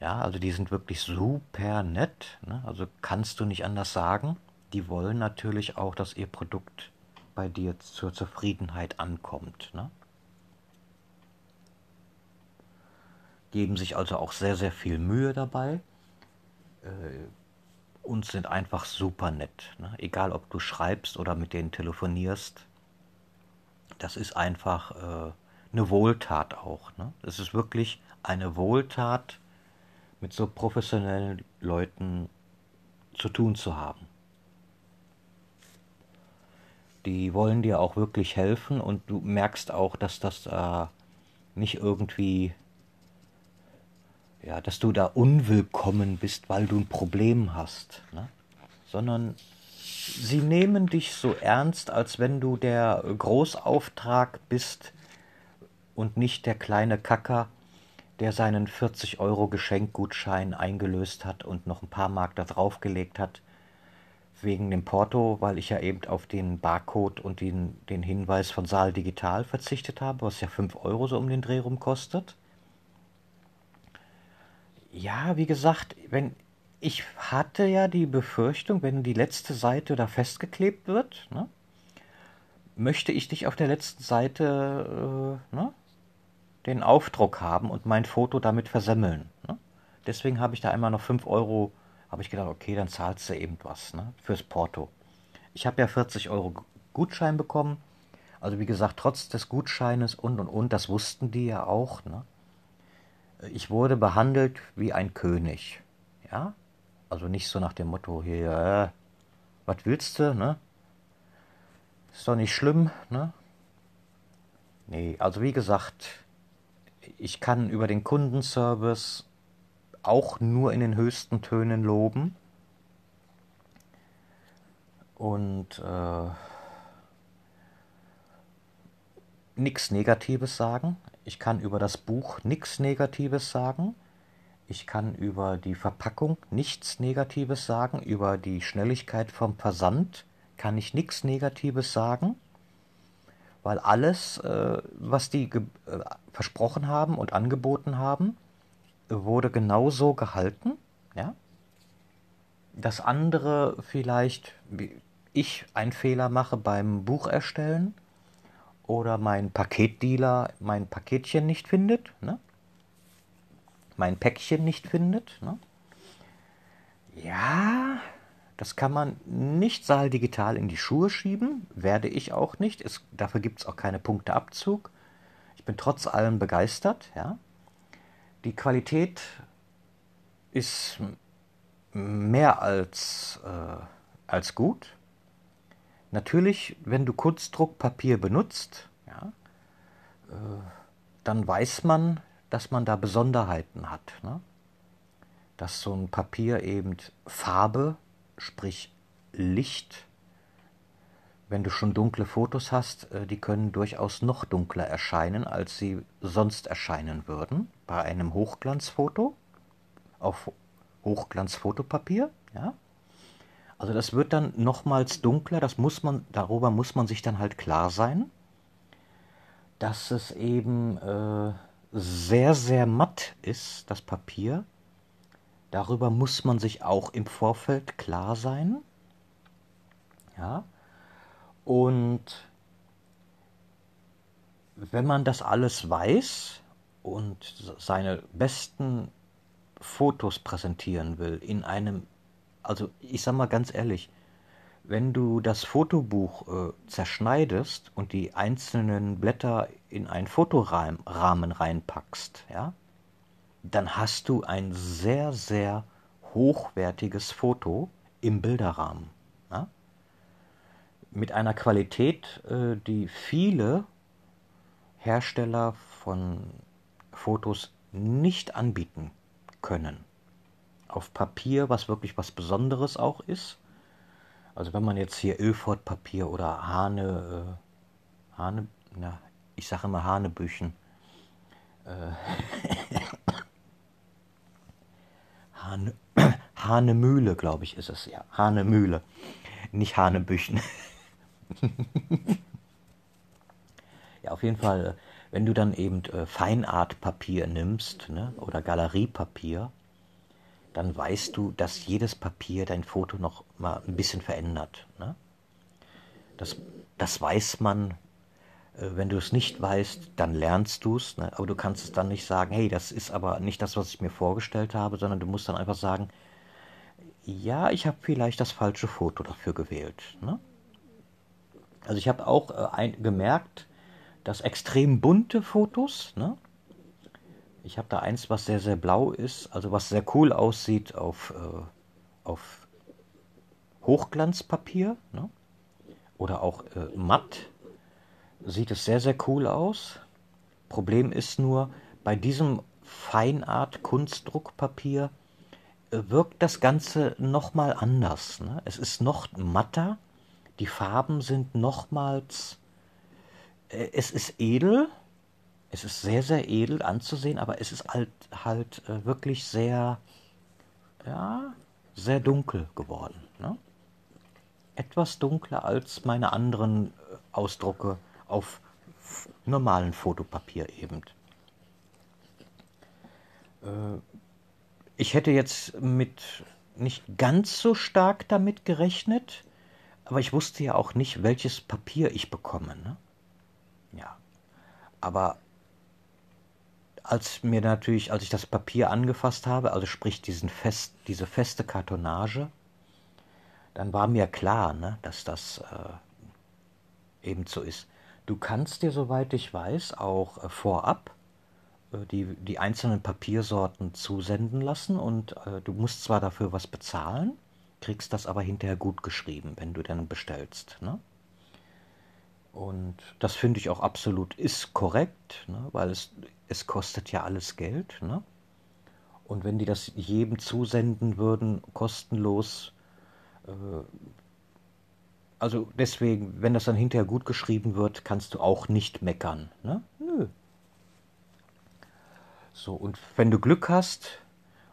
Ja, also die sind wirklich super nett. Ne? Also kannst du nicht anders sagen. Die wollen natürlich auch, dass ihr Produkt bei dir zur Zufriedenheit ankommt. Ne? Geben sich also auch sehr, sehr viel Mühe dabei. Äh, und sind einfach super nett. Ne? Egal, ob du schreibst oder mit denen telefonierst. Das ist einfach äh, eine Wohltat auch. Ne? Es ist wirklich eine Wohltat, mit so professionellen Leuten zu tun zu haben. Die wollen dir auch wirklich helfen und du merkst auch, dass das äh, nicht irgendwie ja, dass du da unwillkommen bist, weil du ein Problem hast, ne? sondern sie nehmen dich so ernst, als wenn du der Großauftrag bist und nicht der kleine Kacker, der seinen 40 Euro Geschenkgutschein eingelöst hat und noch ein paar Mark da draufgelegt hat, wegen dem Porto, weil ich ja eben auf den Barcode und den, den Hinweis von Saal Digital verzichtet habe, was ja 5 Euro so um den Dreh rum kostet. Ja, wie gesagt, wenn ich hatte ja die Befürchtung, wenn die letzte Seite da festgeklebt wird, ne, möchte ich dich auf der letzten Seite äh, ne, den Aufdruck haben und mein Foto damit versemmeln. Ne? Deswegen habe ich da einmal noch 5 Euro, habe ich gedacht, okay, dann zahlst du eben was ne, fürs Porto. Ich habe ja 40 Euro Gutschein bekommen. Also wie gesagt, trotz des Gutscheines und und und, das wussten die ja auch. Ne? Ich wurde behandelt wie ein König. Ja? Also nicht so nach dem Motto hier, äh, was willst du, ne? Ist doch nicht schlimm, ne? Nee, also wie gesagt, ich kann über den Kundenservice auch nur in den höchsten Tönen loben. Und äh, nichts Negatives sagen. Ich kann über das Buch nichts Negatives sagen. Ich kann über die Verpackung nichts Negatives sagen. Über die Schnelligkeit vom Versand kann ich nichts Negatives sagen. Weil alles, äh, was die äh, versprochen haben und angeboten haben, wurde genauso gehalten. Ja? dass andere vielleicht, wie ich einen Fehler mache beim Buch erstellen oder mein Paketdealer mein Paketchen nicht findet, ne? mein Päckchen nicht findet. Ne? Ja, das kann man nicht saaldigital in die Schuhe schieben, werde ich auch nicht. Es, dafür gibt es auch keine Punkteabzug. Ich bin trotz allem begeistert. Ja? Die Qualität ist mehr als, äh, als gut. Natürlich, wenn du Kunstdruckpapier benutzt, ja, äh, dann weiß man, dass man da Besonderheiten hat. Ne? Dass so ein Papier eben Farbe, sprich Licht, wenn du schon dunkle Fotos hast, äh, die können durchaus noch dunkler erscheinen, als sie sonst erscheinen würden bei einem Hochglanzfoto auf Hochglanzfotopapier. Ja? Also das wird dann nochmals dunkler, das muss man, darüber muss man sich dann halt klar sein, dass es eben äh, sehr, sehr matt ist, das Papier. Darüber muss man sich auch im Vorfeld klar sein. Ja. Und wenn man das alles weiß und seine besten Fotos präsentieren will in einem, also ich sag mal ganz ehrlich, wenn du das Fotobuch äh, zerschneidest und die einzelnen Blätter in einen Fotorahmen reinpackst, ja, dann hast du ein sehr, sehr hochwertiges Foto im Bilderrahmen. Ja? Mit einer Qualität, äh, die viele Hersteller von Fotos nicht anbieten können. Auf Papier, was wirklich was Besonderes auch ist. Also wenn man jetzt hier Ilford-Papier oder Hane, äh, Hane, na, ich sage immer Hanebüchen. Äh, Hane, Hanemühle, glaube ich, ist es ja. Hanemühle, nicht Hanebüchen. ja, auf jeden Fall äh, wenn du dann eben äh, Feinartpapier nimmst ne, oder Galeriepapier, dann weißt du, dass jedes Papier dein Foto noch mal ein bisschen verändert. Ne? Das, das weiß man. Äh, wenn du es nicht weißt, dann lernst du es. Ne? Aber du kannst es dann nicht sagen, hey, das ist aber nicht das, was ich mir vorgestellt habe, sondern du musst dann einfach sagen, ja, ich habe vielleicht das falsche Foto dafür gewählt. Ne? Also ich habe auch äh, ein, gemerkt, das extrem bunte Fotos. Ne? Ich habe da eins, was sehr, sehr blau ist, also was sehr cool aussieht auf, äh, auf Hochglanzpapier ne? oder auch äh, matt. Sieht es sehr, sehr cool aus. Problem ist nur, bei diesem Feinart Kunstdruckpapier äh, wirkt das Ganze nochmal anders. Ne? Es ist noch matter, die Farben sind nochmals äh, es ist edel, es ist sehr, sehr edel anzusehen, aber es ist halt, halt äh, wirklich sehr, ja, sehr dunkel geworden. Ne? Etwas dunkler als meine anderen äh, Ausdrucke auf normalen Fotopapier eben. Ich hätte jetzt mit nicht ganz so stark damit gerechnet, aber ich wusste ja auch nicht, welches Papier ich bekomme. Ne? Ja. Aber als mir natürlich, als ich das Papier angefasst habe, also sprich diesen fest, diese feste Kartonage, dann war mir klar, ne, dass das äh, eben so ist. Du kannst dir, soweit ich weiß, auch äh, vorab äh, die, die einzelnen Papiersorten zusenden lassen und äh, du musst zwar dafür was bezahlen, kriegst das aber hinterher gut geschrieben, wenn du dann bestellst. Ne? Und das finde ich auch absolut ist korrekt, ne, weil es, es kostet ja alles Geld. Ne? Und wenn die das jedem zusenden würden, kostenlos, äh, also deswegen, wenn das dann hinterher gut geschrieben wird, kannst du auch nicht meckern. Ne? Nö. So, und wenn du Glück hast,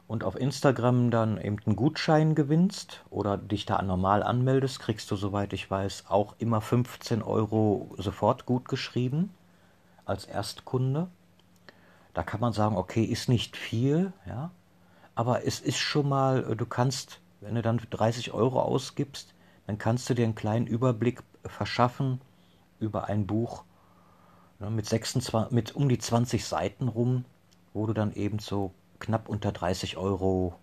und auf Instagram dann eben einen Gutschein gewinnst oder dich da normal anmeldest, kriegst du, soweit ich weiß, auch immer 15 Euro sofort gut geschrieben als Erstkunde. Da kann man sagen, okay, ist nicht viel, ja, aber es ist schon mal, du kannst wenn du dann 30 Euro ausgibst, dann kannst du dir einen kleinen Überblick verschaffen über ein Buch ne, mit, 26, mit um die 20 Seiten rum, wo du dann eben so knapp unter 30 Euro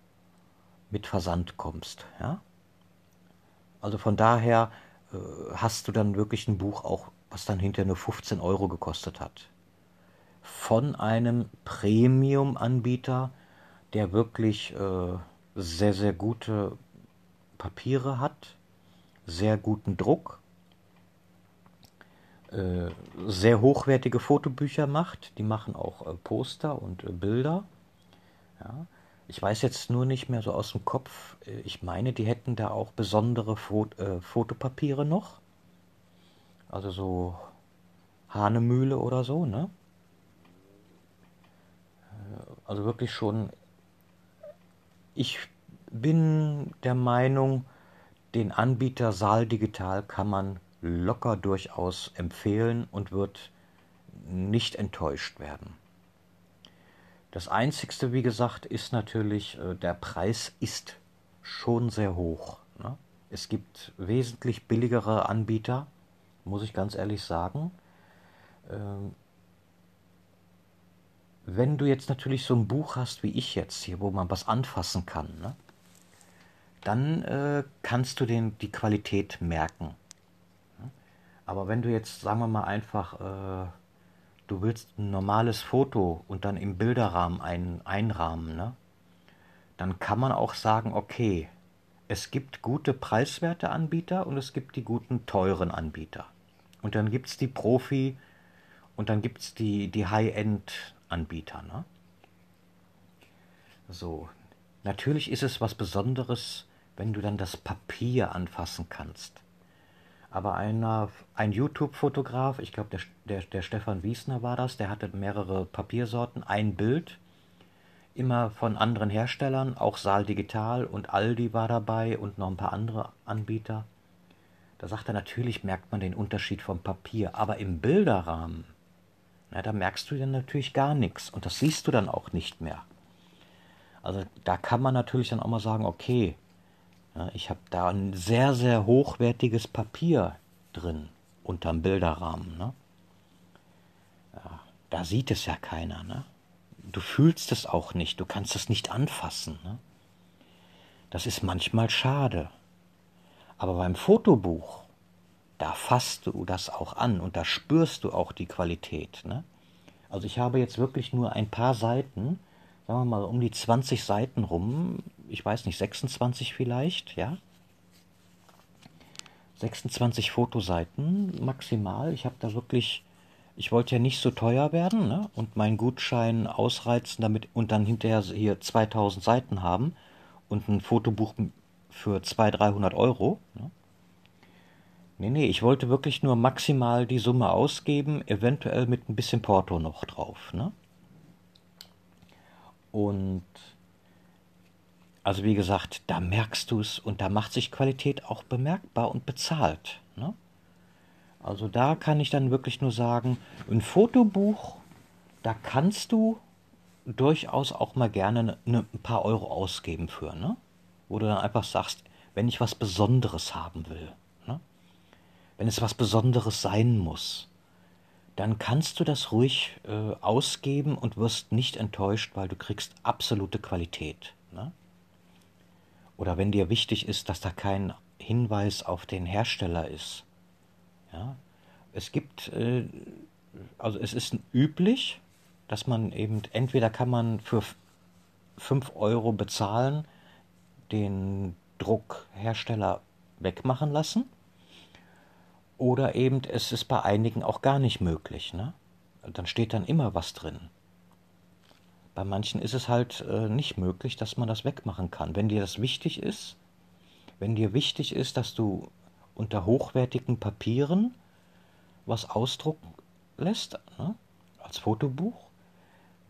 mit Versand kommst. Ja? Also von daher äh, hast du dann wirklich ein Buch auch, was dann hinterher nur 15 Euro gekostet hat. Von einem Premium-Anbieter, der wirklich äh, sehr, sehr gute Papiere hat, sehr guten Druck, äh, sehr hochwertige Fotobücher macht. Die machen auch äh, Poster und äh, Bilder. Ja. Ich weiß jetzt nur nicht mehr so aus dem Kopf. Äh, ich meine, die hätten da auch besondere Fot äh, Fotopapiere noch. Also so Hahnemühle oder so, ne? Also wirklich schon ich bin der Meinung, den Anbieter Saal Digital kann man locker durchaus empfehlen und wird nicht enttäuscht werden. Das Einzigste, wie gesagt, ist natürlich, äh, der Preis ist schon sehr hoch. Ne? Es gibt wesentlich billigere Anbieter, muss ich ganz ehrlich sagen. Wenn du jetzt natürlich so ein Buch hast wie ich jetzt hier, wo man was anfassen kann, ne, dann äh, kannst du den, die Qualität merken. Aber wenn du jetzt, sagen wir mal einfach, äh, du willst ein normales Foto und dann im Bilderrahmen ein, einrahmen, ne, dann kann man auch sagen, okay, es gibt gute preiswerte Anbieter und es gibt die guten teuren Anbieter. Und dann gibt es die Profi und dann gibt es die, die High-End Anbieter. Ne? So, natürlich ist es was Besonderes, wenn du dann das Papier anfassen kannst. Aber einer, ein YouTube-Fotograf, ich glaube, der, der, der Stefan Wiesner war das, der hatte mehrere Papiersorten, ein Bild, immer von anderen Herstellern, auch Saal Digital und Aldi war dabei und noch ein paar andere Anbieter. Da sagt er, natürlich merkt man den Unterschied vom Papier, aber im Bilderrahmen na, da merkst du dann natürlich gar nichts und das siehst du dann auch nicht mehr. Also da kann man natürlich dann auch mal sagen, okay, ja, ich habe da ein sehr, sehr hochwertiges Papier drin unterm Bilderrahmen. Ne? Ja, da sieht es ja keiner. Ne? Du fühlst es auch nicht, du kannst es nicht anfassen. Ne? Das ist manchmal schade. Aber beim Fotobuch, da fasst du das auch an und da spürst du auch die Qualität. Ne? Also ich habe jetzt wirklich nur ein paar Seiten, sagen wir mal um die 20 Seiten rum, ich weiß nicht, 26 vielleicht, ja. 26 Fotoseiten maximal. Ich habe da wirklich, ich wollte ja nicht so teuer werden ne? und meinen Gutschein ausreizen damit und dann hinterher hier 2000 Seiten haben und ein Fotobuch für 200, 300 Euro. Ne? Nee, nee, ich wollte wirklich nur maximal die Summe ausgeben, eventuell mit ein bisschen Porto noch drauf, ne? Und also wie gesagt, da merkst du es und da macht sich Qualität auch bemerkbar und bezahlt. Ne? Also da kann ich dann wirklich nur sagen, ein Fotobuch, da kannst du durchaus auch mal gerne ne, ein paar Euro ausgeben für, ne? Wo du dann einfach sagst, wenn ich was Besonderes haben will wenn es was Besonderes sein muss, dann kannst du das ruhig äh, ausgeben und wirst nicht enttäuscht, weil du kriegst absolute Qualität. Ne? Oder wenn dir wichtig ist, dass da kein Hinweis auf den Hersteller ist. Ja? Es gibt, äh, also es ist üblich, dass man eben, entweder kann man für 5 Euro bezahlen, den Druckhersteller wegmachen lassen oder eben es ist bei einigen auch gar nicht möglich. Ne? Dann steht dann immer was drin. Bei manchen ist es halt äh, nicht möglich, dass man das wegmachen kann. Wenn dir das wichtig ist, wenn dir wichtig ist, dass du unter hochwertigen Papieren was ausdrucken lässt, ne, als Fotobuch,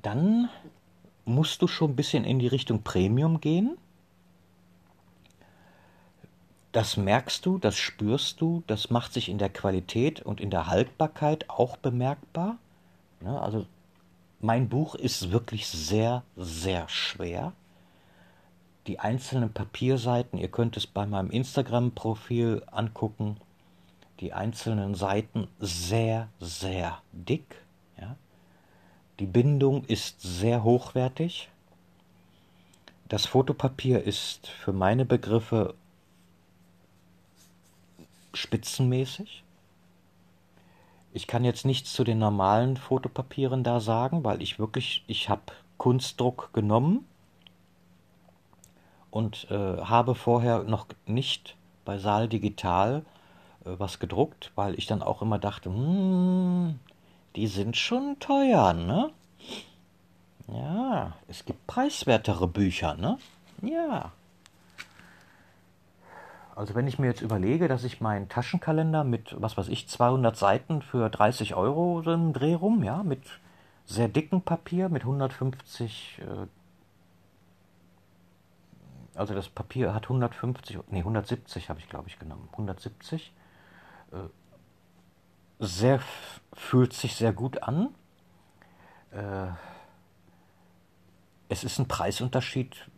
dann musst du schon ein bisschen in die Richtung Premium gehen das merkst du, das spürst du, das macht sich in der Qualität und in der Haltbarkeit auch bemerkbar. Ja, also mein Buch ist wirklich sehr, sehr schwer. die einzelnen Papierseiten, ihr könnt es bei meinem Instagram-Profil angucken, die einzelnen Seiten sehr, sehr dick. Ja. Die Bindung ist sehr hochwertig. Das Fotopapier ist für meine Begriffe spitzenmäßig. Ich kann jetzt nichts zu den normalen Fotopapieren da sagen, weil ich wirklich, ich habe Kunstdruck genommen und äh, habe vorher noch nicht bei Saal Digital äh, was gedruckt, weil ich dann auch immer dachte, hm, die sind schon teuer, ne? Ja, es gibt preiswertere Bücher, ne? Ja. Also wenn ich mir jetzt überlege, dass ich meinen Taschenkalender mit, was weiß ich, 200 Seiten für 30 Euro im Dreh rum, ja, mit sehr dicken Papier, mit 150, äh, also das Papier hat 150, nee, 170 habe ich glaube ich genommen, 170. Äh, sehr, fühlt sich sehr gut an. Äh, es ist ein Preisunterschied.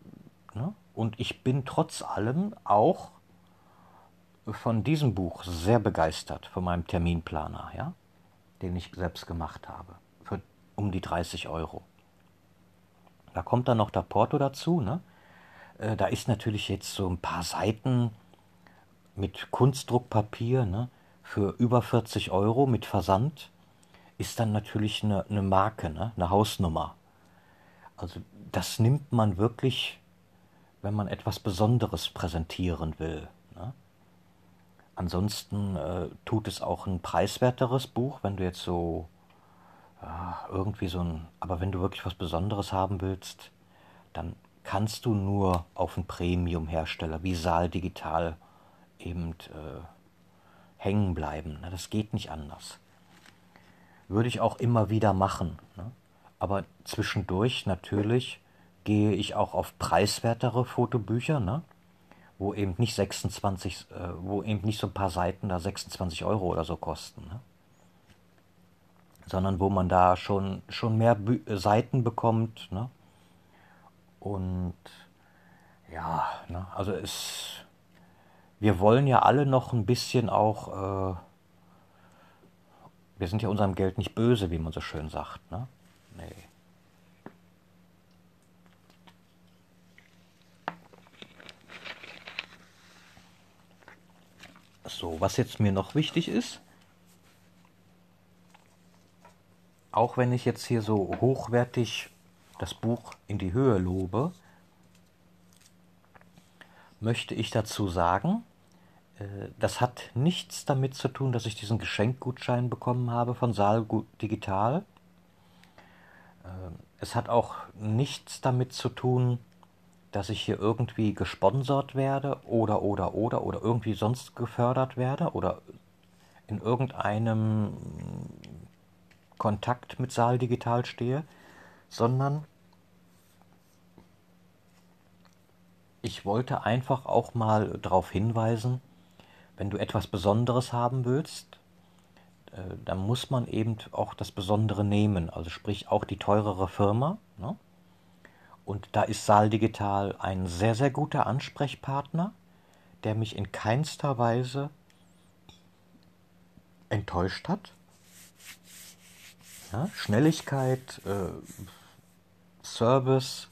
Ne? Und ich bin trotz allem auch von diesem Buch sehr begeistert, von meinem Terminplaner, ja, den ich selbst gemacht habe, für um die 30 Euro. Da kommt dann noch der Porto dazu, ne? Äh, da ist natürlich jetzt so ein paar Seiten mit Kunstdruckpapier, ne? Für über 40 Euro mit Versand ist dann natürlich eine, eine Marke, ne? eine Hausnummer. Also das nimmt man wirklich, wenn man etwas Besonderes präsentieren will. Ansonsten äh, tut es auch ein preiswerteres Buch, wenn du jetzt so ja, irgendwie so ein, aber wenn du wirklich was Besonderes haben willst, dann kannst du nur auf einen Premium-Hersteller wie Saal Digital eben äh, hängen bleiben. Ne? Das geht nicht anders. Würde ich auch immer wieder machen. Ne? Aber zwischendurch natürlich gehe ich auch auf preiswertere Fotobücher, ne? Wo eben nicht 26, äh, wo eben nicht so ein paar Seiten da 26 Euro oder so kosten, ne? sondern wo man da schon, schon mehr Bü Seiten bekommt. Ne? Und ja, ne? also es, wir wollen ja alle noch ein bisschen auch, äh, wir sind ja unserem Geld nicht böse, wie man so schön sagt. Ne? Nee. So, was jetzt mir noch wichtig ist, auch wenn ich jetzt hier so hochwertig das Buch in die Höhe lobe, möchte ich dazu sagen, äh, das hat nichts damit zu tun, dass ich diesen Geschenkgutschein bekommen habe von Saal Digital. Äh, es hat auch nichts damit zu tun, dass ich hier irgendwie gesponsert werde oder oder oder oder irgendwie sonst gefördert werde oder in irgendeinem Kontakt mit Saal Digital stehe, sondern ich wollte einfach auch mal darauf hinweisen, wenn du etwas Besonderes haben willst, äh, dann muss man eben auch das Besondere nehmen, also sprich auch die teurere Firma. Ne? Und da ist Saal Digital ein sehr, sehr guter Ansprechpartner, der mich in keinster Weise enttäuscht hat. Ja, Schnelligkeit, äh, Service,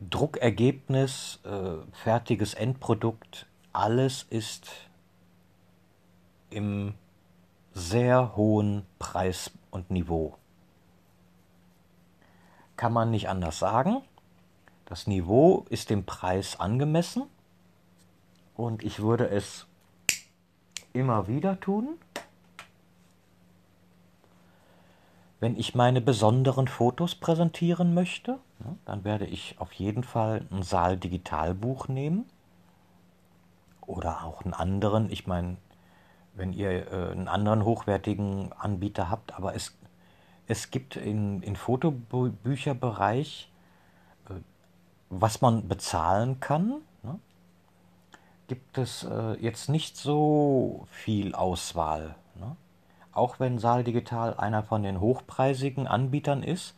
Druckergebnis, äh, fertiges Endprodukt, alles ist im sehr hohen Preis und Niveau kann man nicht anders sagen. Das Niveau ist dem Preis angemessen und ich würde es immer wieder tun. Wenn ich meine besonderen Fotos präsentieren möchte, dann werde ich auf jeden Fall ein Saal Digitalbuch nehmen oder auch einen anderen. Ich meine, wenn ihr äh, einen anderen hochwertigen Anbieter habt, aber es es gibt in, in Fotobücherbereich, äh, was man bezahlen kann, ne, gibt es äh, jetzt nicht so viel Auswahl. Ne? Auch wenn Saal Digital einer von den hochpreisigen Anbietern ist,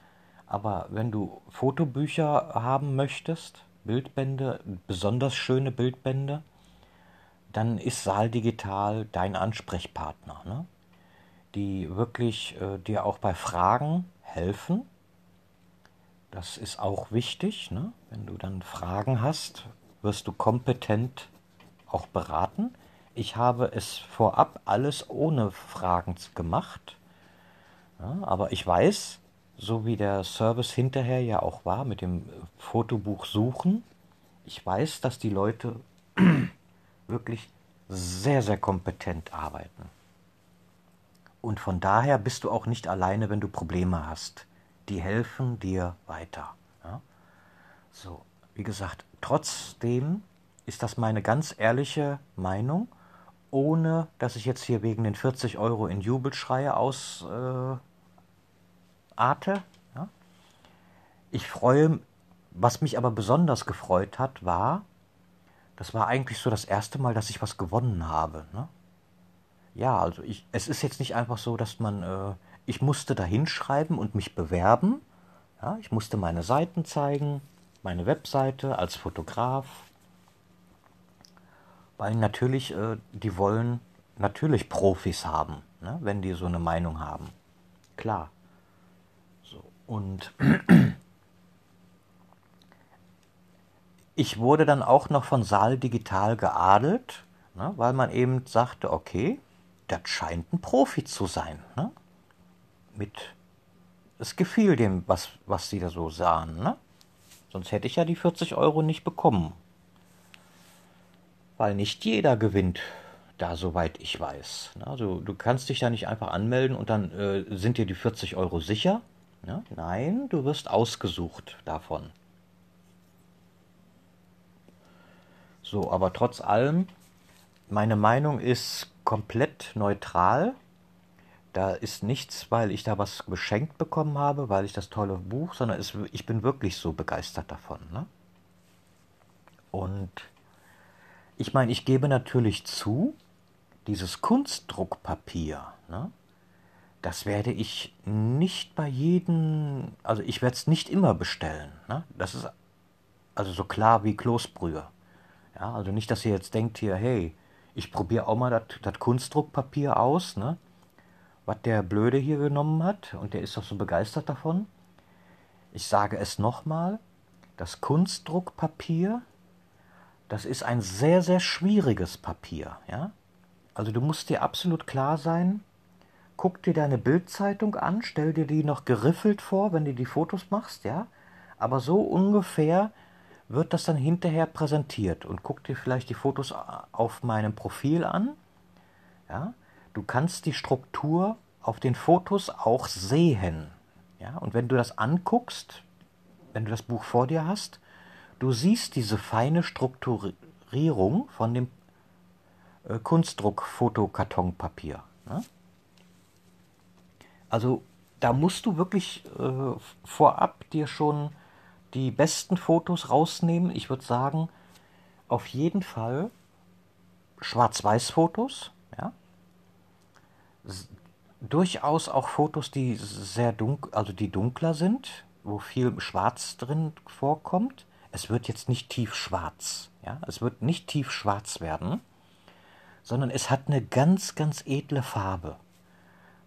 Aber wenn du Fotobücher haben möchtest, Bildbände, besonders schöne Bildbände, dann ist Saal Digital dein Ansprechpartner, ne? Die wirklich äh, dir auch bei Fragen helfen. Das ist auch wichtig. Ne? Wenn du dann Fragen hast, wirst du kompetent auch beraten. Ich habe es vorab alles ohne Fragen gemacht. Ja, aber ich weiß, so wie der Service hinterher ja auch war mit dem Fotobuch suchen, ich weiß, dass die Leute wirklich sehr, sehr kompetent arbeiten. Und von daher bist du auch nicht alleine, wenn du Probleme hast. Die helfen dir weiter. Ja? So, wie gesagt, trotzdem ist das meine ganz ehrliche Meinung, ohne dass ich jetzt hier wegen den 40 Euro in Jubelschreie ausarte. Äh, ja? Ich freue, was mich aber besonders gefreut hat, war, das war eigentlich so das erste Mal, dass ich was gewonnen habe. Ne? Ja, also ich, es ist jetzt nicht einfach so, dass man, äh, ich musste da hinschreiben und mich bewerben. Ja, ich musste meine Seiten zeigen, meine Webseite als Fotograf. Weil natürlich, äh, die wollen natürlich Profis haben, ne, wenn die so eine Meinung haben. Klar. So, und ich wurde dann auch noch von Saal Digital geadelt, ne, weil man eben sagte, okay, das scheint ein Profi zu sein. Ne? Mit, es gefiel dem, was, was sie da so sahen. Ne? Sonst hätte ich ja die 40 Euro nicht bekommen. Weil nicht jeder gewinnt da, soweit ich weiß. Ne? Also du kannst dich da nicht einfach anmelden und dann äh, sind dir die 40 Euro sicher. Ne? Nein, du wirst ausgesucht davon. So, aber trotz allem, meine Meinung ist komplett neutral. Da ist nichts, weil ich da was geschenkt bekommen habe, weil ich das tolle Buch, sondern es, ich bin wirklich so begeistert davon. Ne? Und ich meine, ich gebe natürlich zu, dieses Kunstdruckpapier, ne, das werde ich nicht bei jedem, also ich werde es nicht immer bestellen. Ne? Das ist also so klar wie Kloßbrühe. Ja, also nicht, dass ihr jetzt denkt hier, hey, ich probiere auch mal das Kunstdruckpapier aus, ne? Was der Blöde hier genommen hat und der ist doch so begeistert davon. Ich sage es nochmal, das Kunstdruckpapier, das ist ein sehr, sehr schwieriges Papier, ja? Also du musst dir absolut klar sein, guck dir deine Bildzeitung an, stell dir die noch geriffelt vor, wenn du die Fotos machst, ja? Aber so ungefähr wird das dann hinterher präsentiert und guck dir vielleicht die Fotos auf meinem Profil an. Ja, du kannst die Struktur auf den Fotos auch sehen. Ja, und wenn du das anguckst, wenn du das Buch vor dir hast, du siehst diese feine Strukturierung von dem äh, Kunstdruck-Fotokartonpapier. Ne? Also da musst du wirklich äh, vorab dir schon die besten Fotos rausnehmen. Ich würde sagen, auf jeden Fall Schwarz-Weiß-Fotos, ja. Durchaus auch Fotos, die sehr dunkel, also die dunkler sind, wo viel Schwarz drin vorkommt. Es wird jetzt nicht tief schwarz, ja. Es wird nicht tief schwarz werden, sondern es hat eine ganz, ganz edle Farbe.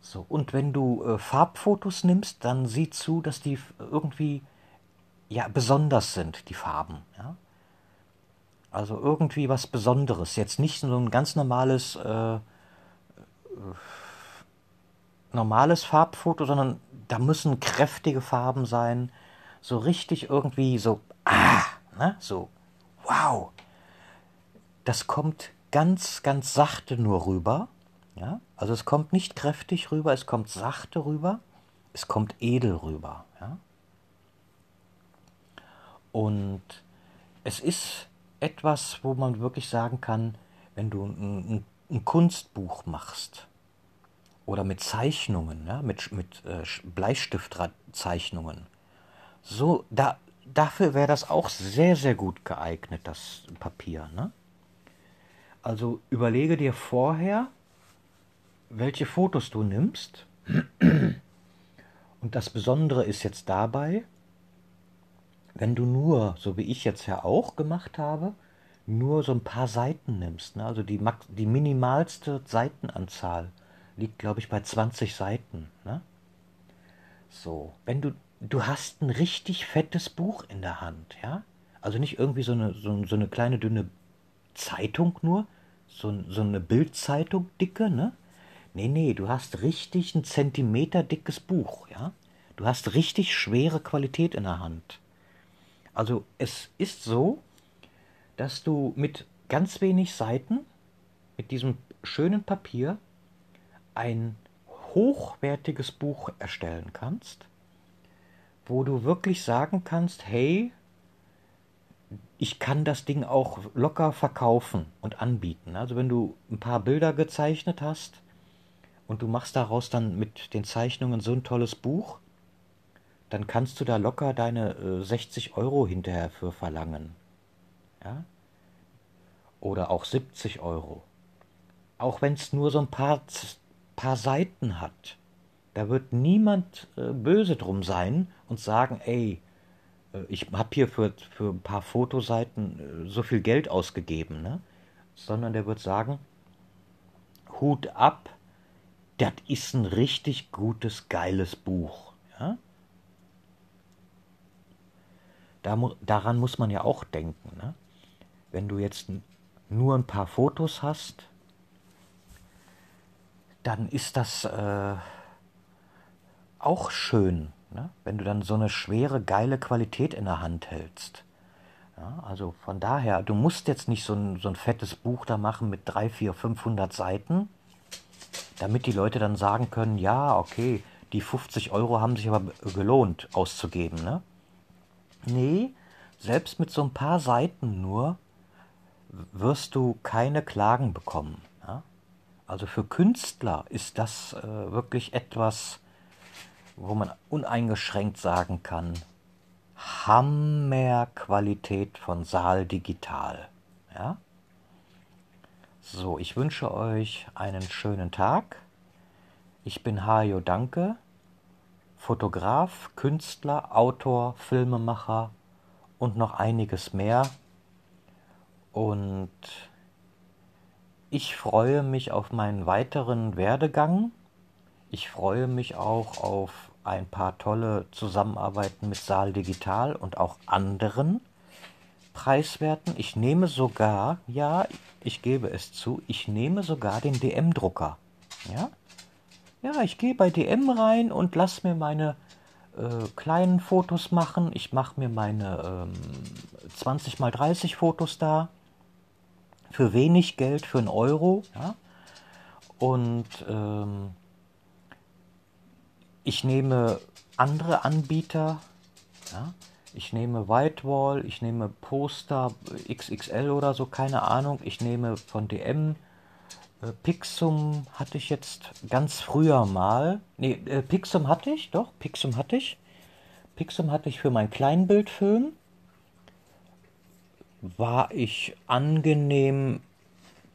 So, und wenn du äh, Farbfotos nimmst, dann sieh zu, dass die irgendwie ja, besonders sind, die Farben. Ja? Also irgendwie was Besonderes. Jetzt nicht so ein ganz normales, äh, normales Farbfoto, sondern da müssen kräftige Farben sein. So richtig irgendwie so, ah, ne? so, wow. Das kommt ganz, ganz sachte nur rüber. Ja? Also es kommt nicht kräftig rüber, es kommt sachte rüber, es kommt edel rüber. Ja? Und es ist etwas, wo man wirklich sagen kann, wenn du ein, ein Kunstbuch machst oder mit Zeichnungen, ja, mit, mit äh, Bleistiftzeichnungen, so, da, dafür wäre das auch sehr, sehr gut geeignet, das Papier. Ne? Also überlege dir vorher, welche Fotos du nimmst Und das Besondere ist jetzt dabei, wenn du nur, so wie ich jetzt ja auch gemacht habe, nur so ein paar Seiten nimmst, ne? also die, die minimalste Seitenanzahl liegt, glaube ich, bei 20 Seiten. Ne? So, wenn du, du hast ein richtig fettes Buch in der Hand, ja, also nicht irgendwie so eine, so, so eine kleine dünne Zeitung nur, so, so eine Bildzeitung dicke, ne? Nee, nee, du hast richtig ein Zentimeter dickes Buch, ja? Du hast richtig schwere Qualität in der Hand. Also es ist so, dass du mit ganz wenig Seiten, mit diesem schönen Papier, ein hochwertiges Buch erstellen kannst, wo du wirklich sagen kannst, hey, ich kann das Ding auch locker verkaufen und anbieten. Also wenn du ein paar Bilder gezeichnet hast und du machst daraus dann mit den Zeichnungen so ein tolles Buch, dann kannst du da locker deine äh, 60 Euro hinterher für verlangen. Ja? Oder auch 70 Euro. Auch wenn es nur so ein paar, paar Seiten hat. Da wird niemand äh, böse drum sein und sagen, ey, äh, ich habe hier für, für ein paar Fotoseiten äh, so viel Geld ausgegeben, ne? Sondern der wird sagen, Hut ab, das ist ein richtig gutes, geiles Buch. Ja? Da, daran muss man ja auch denken. Ne? Wenn du jetzt nur ein paar Fotos hast, dann ist das äh, auch schön, ne? wenn du dann so eine schwere, geile Qualität in der Hand hältst. Ja, also von daher, du musst jetzt nicht so ein, so ein fettes Buch da machen mit 3, 4, 500 Seiten, damit die Leute dann sagen können, ja, okay, die 50 Euro haben sich aber gelohnt auszugeben. Ne? Nee, selbst mit so ein paar Seiten nur wirst du keine Klagen bekommen. Ja? Also für Künstler ist das äh, wirklich etwas, wo man uneingeschränkt sagen kann, Hammerqualität von Saal Digital. Ja? So, ich wünsche euch einen schönen Tag. Ich bin Hajo Danke Fotograf, Künstler, Autor, Filmemacher und noch einiges mehr. Und ich freue mich auf meinen weiteren Werdegang. Ich freue mich auch auf ein paar tolle Zusammenarbeiten mit Saal Digital und auch anderen Preiswerten. Ich nehme sogar, ja, ich gebe es zu, ich nehme sogar den DM-Drucker. Ja, ja, ich gehe bei DM rein und lass mir meine äh, kleinen Fotos machen. Ich mache mir meine ähm, 20 mal 30 Fotos da. Für wenig Geld, für einen Euro. Ja? Und ähm, ich nehme andere Anbieter. Ja? Ich nehme Whitewall, ich nehme Poster XXL oder so, keine Ahnung. Ich nehme von DM Pixum hatte ich jetzt ganz früher mal. Äh, Pixum hatte ich, doch, Pixum hatte ich. Pixum hatte ich für meinen Kleinbildfilm. War ich angenehm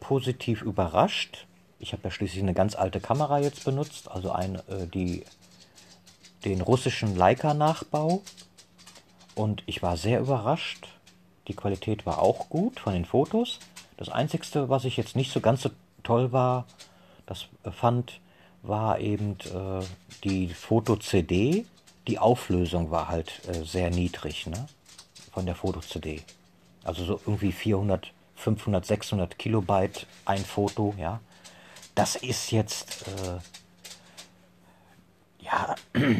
positiv überrascht. Ich habe ja schließlich eine ganz alte Kamera jetzt benutzt, also eine, äh, die, den russischen Leica-Nachbau. Und ich war sehr überrascht. Die Qualität war auch gut von den Fotos. Das Einzige, was ich jetzt nicht so ganz so toll war, das fand, war eben äh, die Foto-CD. Die Auflösung war halt äh, sehr niedrig ne? von der Foto-CD. Also so irgendwie 400, 500, 600 Kilobyte ein Foto, ja. Das ist jetzt, äh, ja,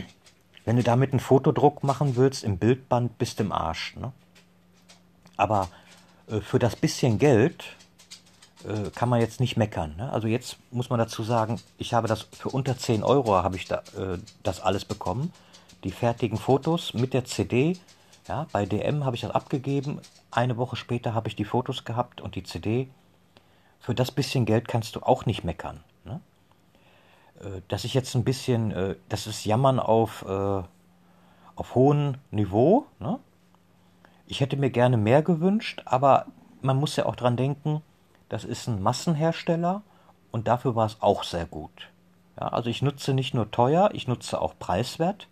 wenn du damit einen Fotodruck machen willst im Bildband, bist du im Arsch. Ne? Aber äh, für das bisschen Geld, äh, kann man jetzt nicht meckern. Ne? Also jetzt muss man dazu sagen, ich habe das für unter 10 Euro habe ich da, äh, das alles bekommen. Die fertigen Fotos mit der CD. Ja, bei DM habe ich das abgegeben. Eine Woche später habe ich die Fotos gehabt und die CD. Für das bisschen Geld kannst du auch nicht meckern. Ne? Äh, das ist jetzt ein bisschen, äh, das ist Jammern auf, äh, auf hohem Niveau. Ne? Ich hätte mir gerne mehr gewünscht, aber man muss ja auch dran denken, das ist ein Massenhersteller und dafür war es auch sehr gut. Ja, also ich nutze nicht nur teuer, ich nutze auch preiswert.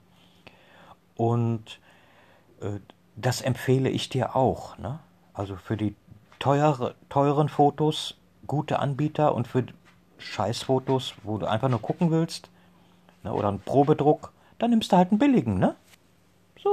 Und äh, das empfehle ich dir auch. Ne? Also für die teure, teuren Fotos gute Anbieter und für Scheißfotos, wo du einfach nur gucken willst, ne, oder einen Probedruck, dann nimmst du halt einen billigen, ne?